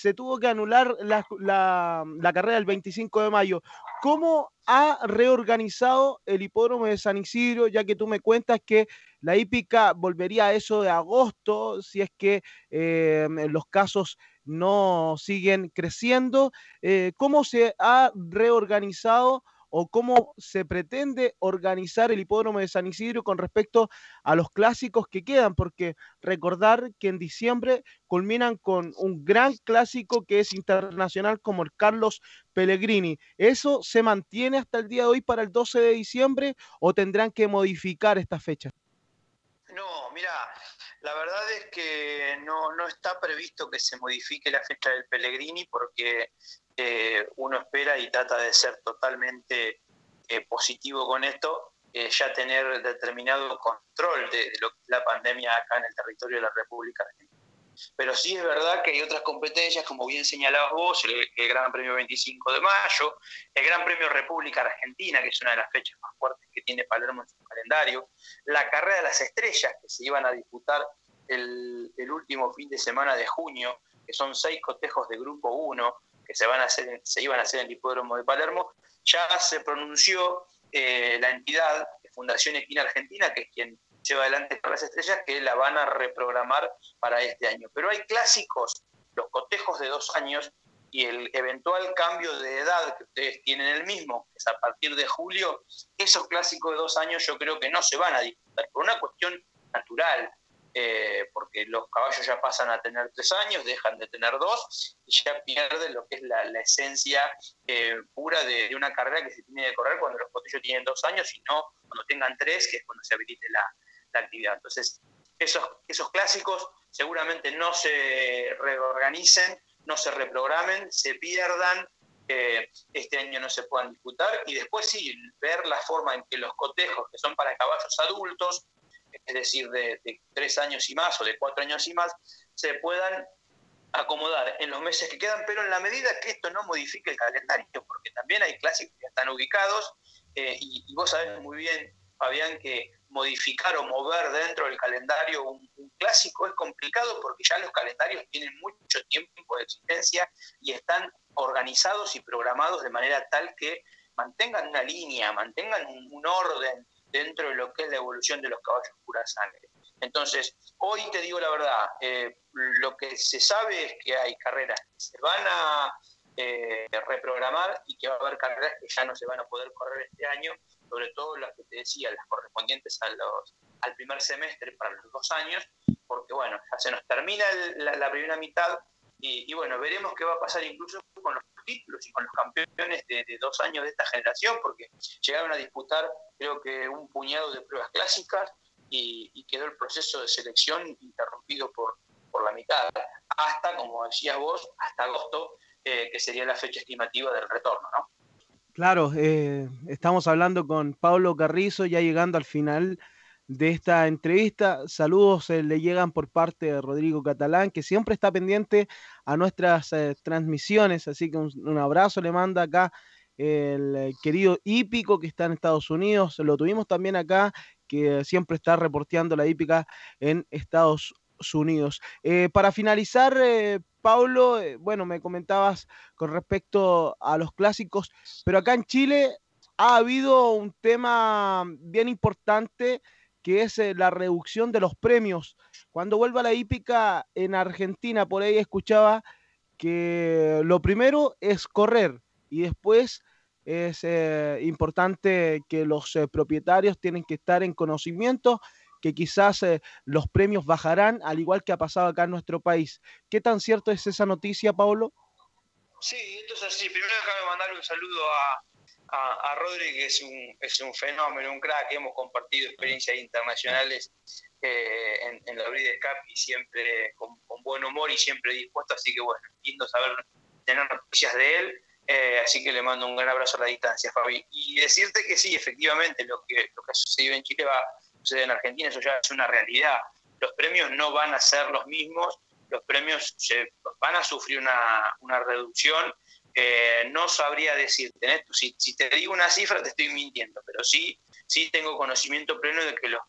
se tuvo que anular la, la- la carrera el 25 de mayo. ¿Cómo ha reorganizado el hipódromo de San Isidro, ya que tú me cuentas que la hípica volvería a eso de agosto, si es que eh, los casos no siguen creciendo? Eh, ¿Cómo se ha reorganizado o cómo se pretende organizar el hipódromo de San Isidro con respecto a los clásicos que quedan? Porque recordar que en diciembre culminan con un gran clásico que es internacional como el Carlos Pellegrini. ¿Eso se mantiene hasta el día de hoy para el 12 de diciembre o tendrán que modificar esta fecha? No, mira, la verdad es que no, no está previsto que se modifique la fecha del Pellegrini porque eh, uno espera y trata de ser totalmente eh, positivo con esto, eh, ya tener determinado control de, lo que es la pandemia acá en el territorio de la República Argentina. Pero sí es verdad que hay otras competencias, como bien señalabas vos, el, Gran Premio 25 de mayo, el Gran Premio República Argentina, que es una de las fechas más fuertes que tiene Palermo en su calendario, la Carrera de las Estrellas, que se iban a disputar el, último fin de semana de junio, que son seis cotejos de Grupo 1, que se, van a hacer, se iban a hacer en el Hipódromo de Palermo, ya se pronunció eh, la entidad Fundación Equina Argentina, que es quien lleva adelante las estrellas, que la van a reprogramar para este año. Pero hay clásicos, los cotejos de dos años y el eventual cambio de edad que ustedes tienen el mismo, que es a partir de julio, esos clásicos de dos años yo creo que no se van a disputar por una cuestión natural, eh, porque los caballos ya pasan a tener tres años, dejan de tener dos y ya pierden lo que es la, la esencia eh, pura de, de una carrera que se tiene que correr cuando los potrillos tienen dos años y no cuando tengan tres, que es cuando se habilite la, actividad. Entonces, esos, esos clásicos seguramente no se reorganicen, no se reprogramen, se pierdan, este año no se puedan disputar y después sí, ver la forma en que los cotejos, que son para caballos adultos, es decir, de, de tres años y más o de cuatro años y más, se puedan acomodar en los meses que quedan, pero en la medida que esto no modifique el calendario, porque también hay clásicos que están ubicados eh, y, y vos sabés muy bien, Fabián, que modificar o mover dentro del calendario un, clásico es complicado porque ya los calendarios tienen mucho tiempo de existencia y están organizados y programados de manera tal que mantengan una línea, mantengan un, un orden dentro de lo que es la evolución de los caballos pura sangre. Entonces, hoy te digo la verdad, eh, lo que se sabe es que hay carreras que se van a eh, reprogramar y que va a haber carreras que ya no se van a poder correr este año, sobre todo las que te decía, las correspondientes a los, al primer semestre para los dos años, porque bueno, ya se nos termina la, primera mitad y, bueno, veremos qué va a pasar incluso con los títulos y con los campeones de, de dos años de esta generación, porque llegaron a disputar creo que un puñado de pruebas clásicas y, y quedó el proceso de selección interrumpido por, por la mitad, hasta, como decías vos, hasta agosto, eh, que sería la fecha estimativa del retorno, ¿no? Claro, eh, estamos hablando con Pablo Carrizo, ya llegando al final de esta entrevista. Saludos eh, le llegan por parte de Rodrigo Catalán, que siempre está pendiente a nuestras eh, transmisiones, así que un, abrazo le manda acá el eh, querido hípico que está en Estados Unidos. Lo tuvimos también acá, que siempre está reporteando la hípica en Estados Unidos. Eh, para finalizar, eh, Pablo, eh, bueno, me comentabas con respecto a los clásicos, pero acá en Chile ha habido un tema bien importante que es eh, la reducción de los premios. Cuando vuelva la hípica en Argentina, por ahí escuchaba que lo primero es correr y después es importante que los propietarios tienen que estar en conocimiento que quizás eh, los premios bajarán, al igual que ha pasado acá en nuestro país. ¿Qué tan cierto es esa noticia, Pablo? Sí, entonces sí, primero déjame mandar un saludo a, a, a Rodri, que es un, es un fenómeno, un crack, hemos compartido experiencias internacionales eh, en, en la Breeders' Cup y siempre con, con buen humor y siempre dispuesto, así que bueno, lindo saber tener noticias de él, eh, así que le mando un gran abrazo a la distancia, Fabi. Y decirte que sí, efectivamente, lo que, lo que ha sucedido en Chile va en Argentina, eso ya es una realidad. Los premios no van a ser los mismos los premios van a sufrir una, una reducción. Eh, no sabría decirte, ¿eh? si, te digo una cifra te estoy mintiendo, pero sí, sí tengo conocimiento pleno de que los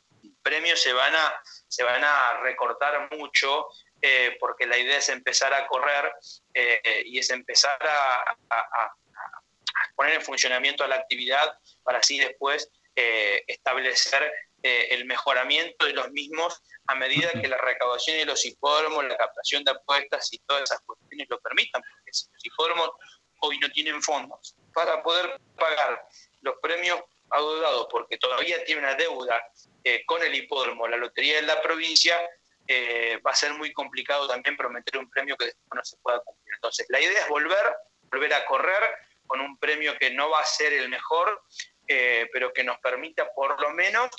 premios se van a, se van a recortar mucho eh, porque la idea es empezar a correr eh, y es empezar a, a, poner en funcionamiento a la actividad para así después eh, el mejoramiento de los mismos a medida que la recaudación de los hipódromos, la captación de apuestas y todas esas cuestiones lo permitan, porque si los hipódromos hoy no tienen fondos para poder pagar los premios adeudados porque todavía tiene una deuda con el hipódromo, la lotería de la provincia, eh, va a ser muy complicado también prometer un premio que después no se pueda cumplir. Entonces, la idea es volver, volver a correr con un premio que no va a ser el mejor, eh, pero que nos permita por lo menos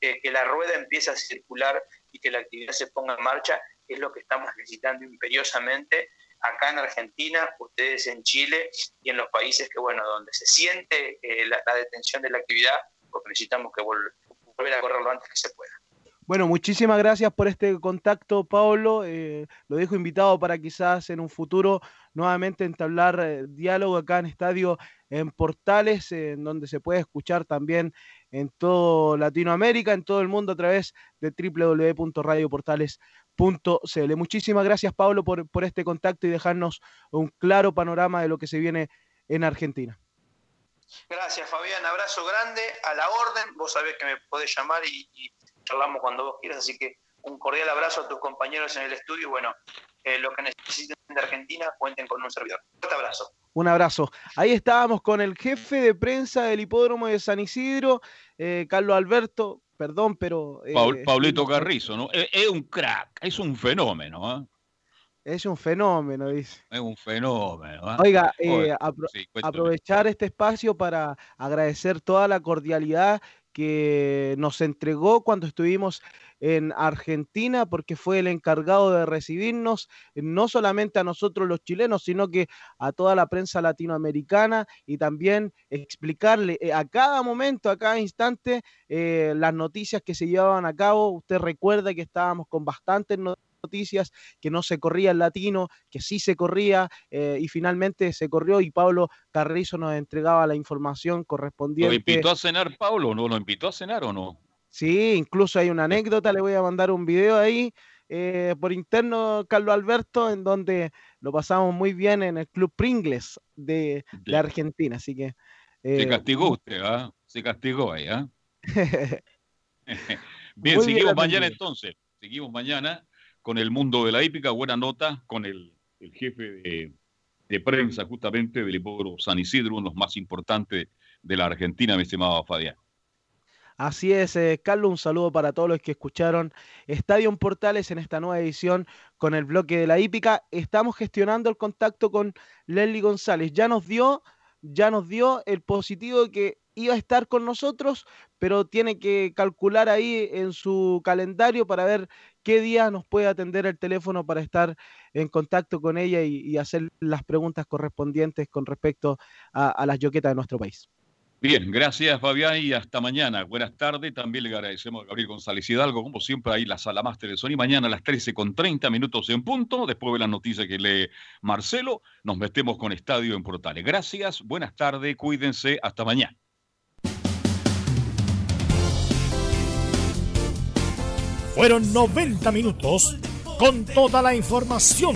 eh, que la rueda empiece a circular y que la actividad se ponga en marcha, es lo que estamos necesitando imperiosamente acá en Argentina, ustedes en Chile y en los países que, bueno, donde se siente la, la, detención de la actividad, porque necesitamos que volver a correr lo antes que se pueda. Bueno, muchísimas gracias por este contacto, Pablo. Eh, lo dejo invitado para quizás en un futuro nuevamente entablar eh, diálogo acá en Estadio en Portales, en donde se puede escuchar también en todo Latinoamérica, en todo el mundo a través de www.radioportales.cl. Muchísimas gracias, Pablo, por, por este contacto y dejarnos un claro panorama de lo que se viene en Argentina. Gracias, Fabián. Abrazo grande, a la orden. Vos sabés que me podés llamar y, y charlamos cuando vos quieras, así que un cordial abrazo a tus compañeros en el estudio y bueno, eh, lo que necesiten de Argentina, cuenten con un servidor. Un abrazo. Un abrazo. Ahí estábamos con el jefe de prensa del hipódromo de San Isidro, eh, Carlos Alberto, perdón, pero... Eh, Pablito Carrizo, ¿no? Es, es, un crack, es un fenómeno, ¿eh? Es un fenómeno, dice. Es un fenómeno. ¿eh? Oiga, eh, apro sí, aprovechar este espacio para agradecer toda la cordialidad que nos entregó cuando estuvimos en Argentina, porque fue el encargado de recibirnos, no solamente a nosotros los chilenos, sino que a toda la prensa latinoamericana y también explicarle eh, a cada momento, a cada instante, eh, las noticias que se llevaban a cabo. Usted recuerda que estábamos con bastantes noticias noticias, que no se corría el latino, que sí se corría eh, y finalmente se corrió y Pablo Carrizo nos entregaba la información correspondiente. ¿Lo invitó a cenar Pablo? ¿No lo invitó a cenar o no? Sí, incluso hay una anécdota, le voy a mandar un video ahí eh, por interno, Carlos Alberto, en donde lo pasamos muy bien en el Club Pringles de, de Argentina, así que... Eh, se castigó usted, ¿ah? Se castigó ahí, ¿ah? (laughs) bien, muy seguimos bien, mañana entonces. Seguimos mañana con el mundo de la hípica, buena nota con el, el jefe de, de, prensa justamente del hipódromo San Isidro, uno de los más importantes de la Argentina, mi estimado Fabián. Así es, eh, Carlos, un saludo para todos los que escucharon Estadio Portales en esta nueva edición con el bloque de la hípica. Estamos gestionando el contacto con Leslie González. Ya nos dio, ya nos dio el positivo que iba a estar con nosotros, pero tiene que calcular ahí en su calendario para ver qué día nos puede atender el teléfono para estar en contacto con ella y, hacer las preguntas correspondientes con respecto a, a las yoquetas de nuestro país. Bien, gracias Fabián y hasta mañana. Buenas tardes. También le agradecemos a Gabriel González Hidalgo, como siempre, ahí la sala máster de Sony. Mañana a las 13 con 30 minutos en punto. Después de las noticias que lee Marcelo, nos metemos con Estadio en Portales. Gracias, buenas tardes, cuídense, hasta mañana. Fueron 90 minutos con toda la información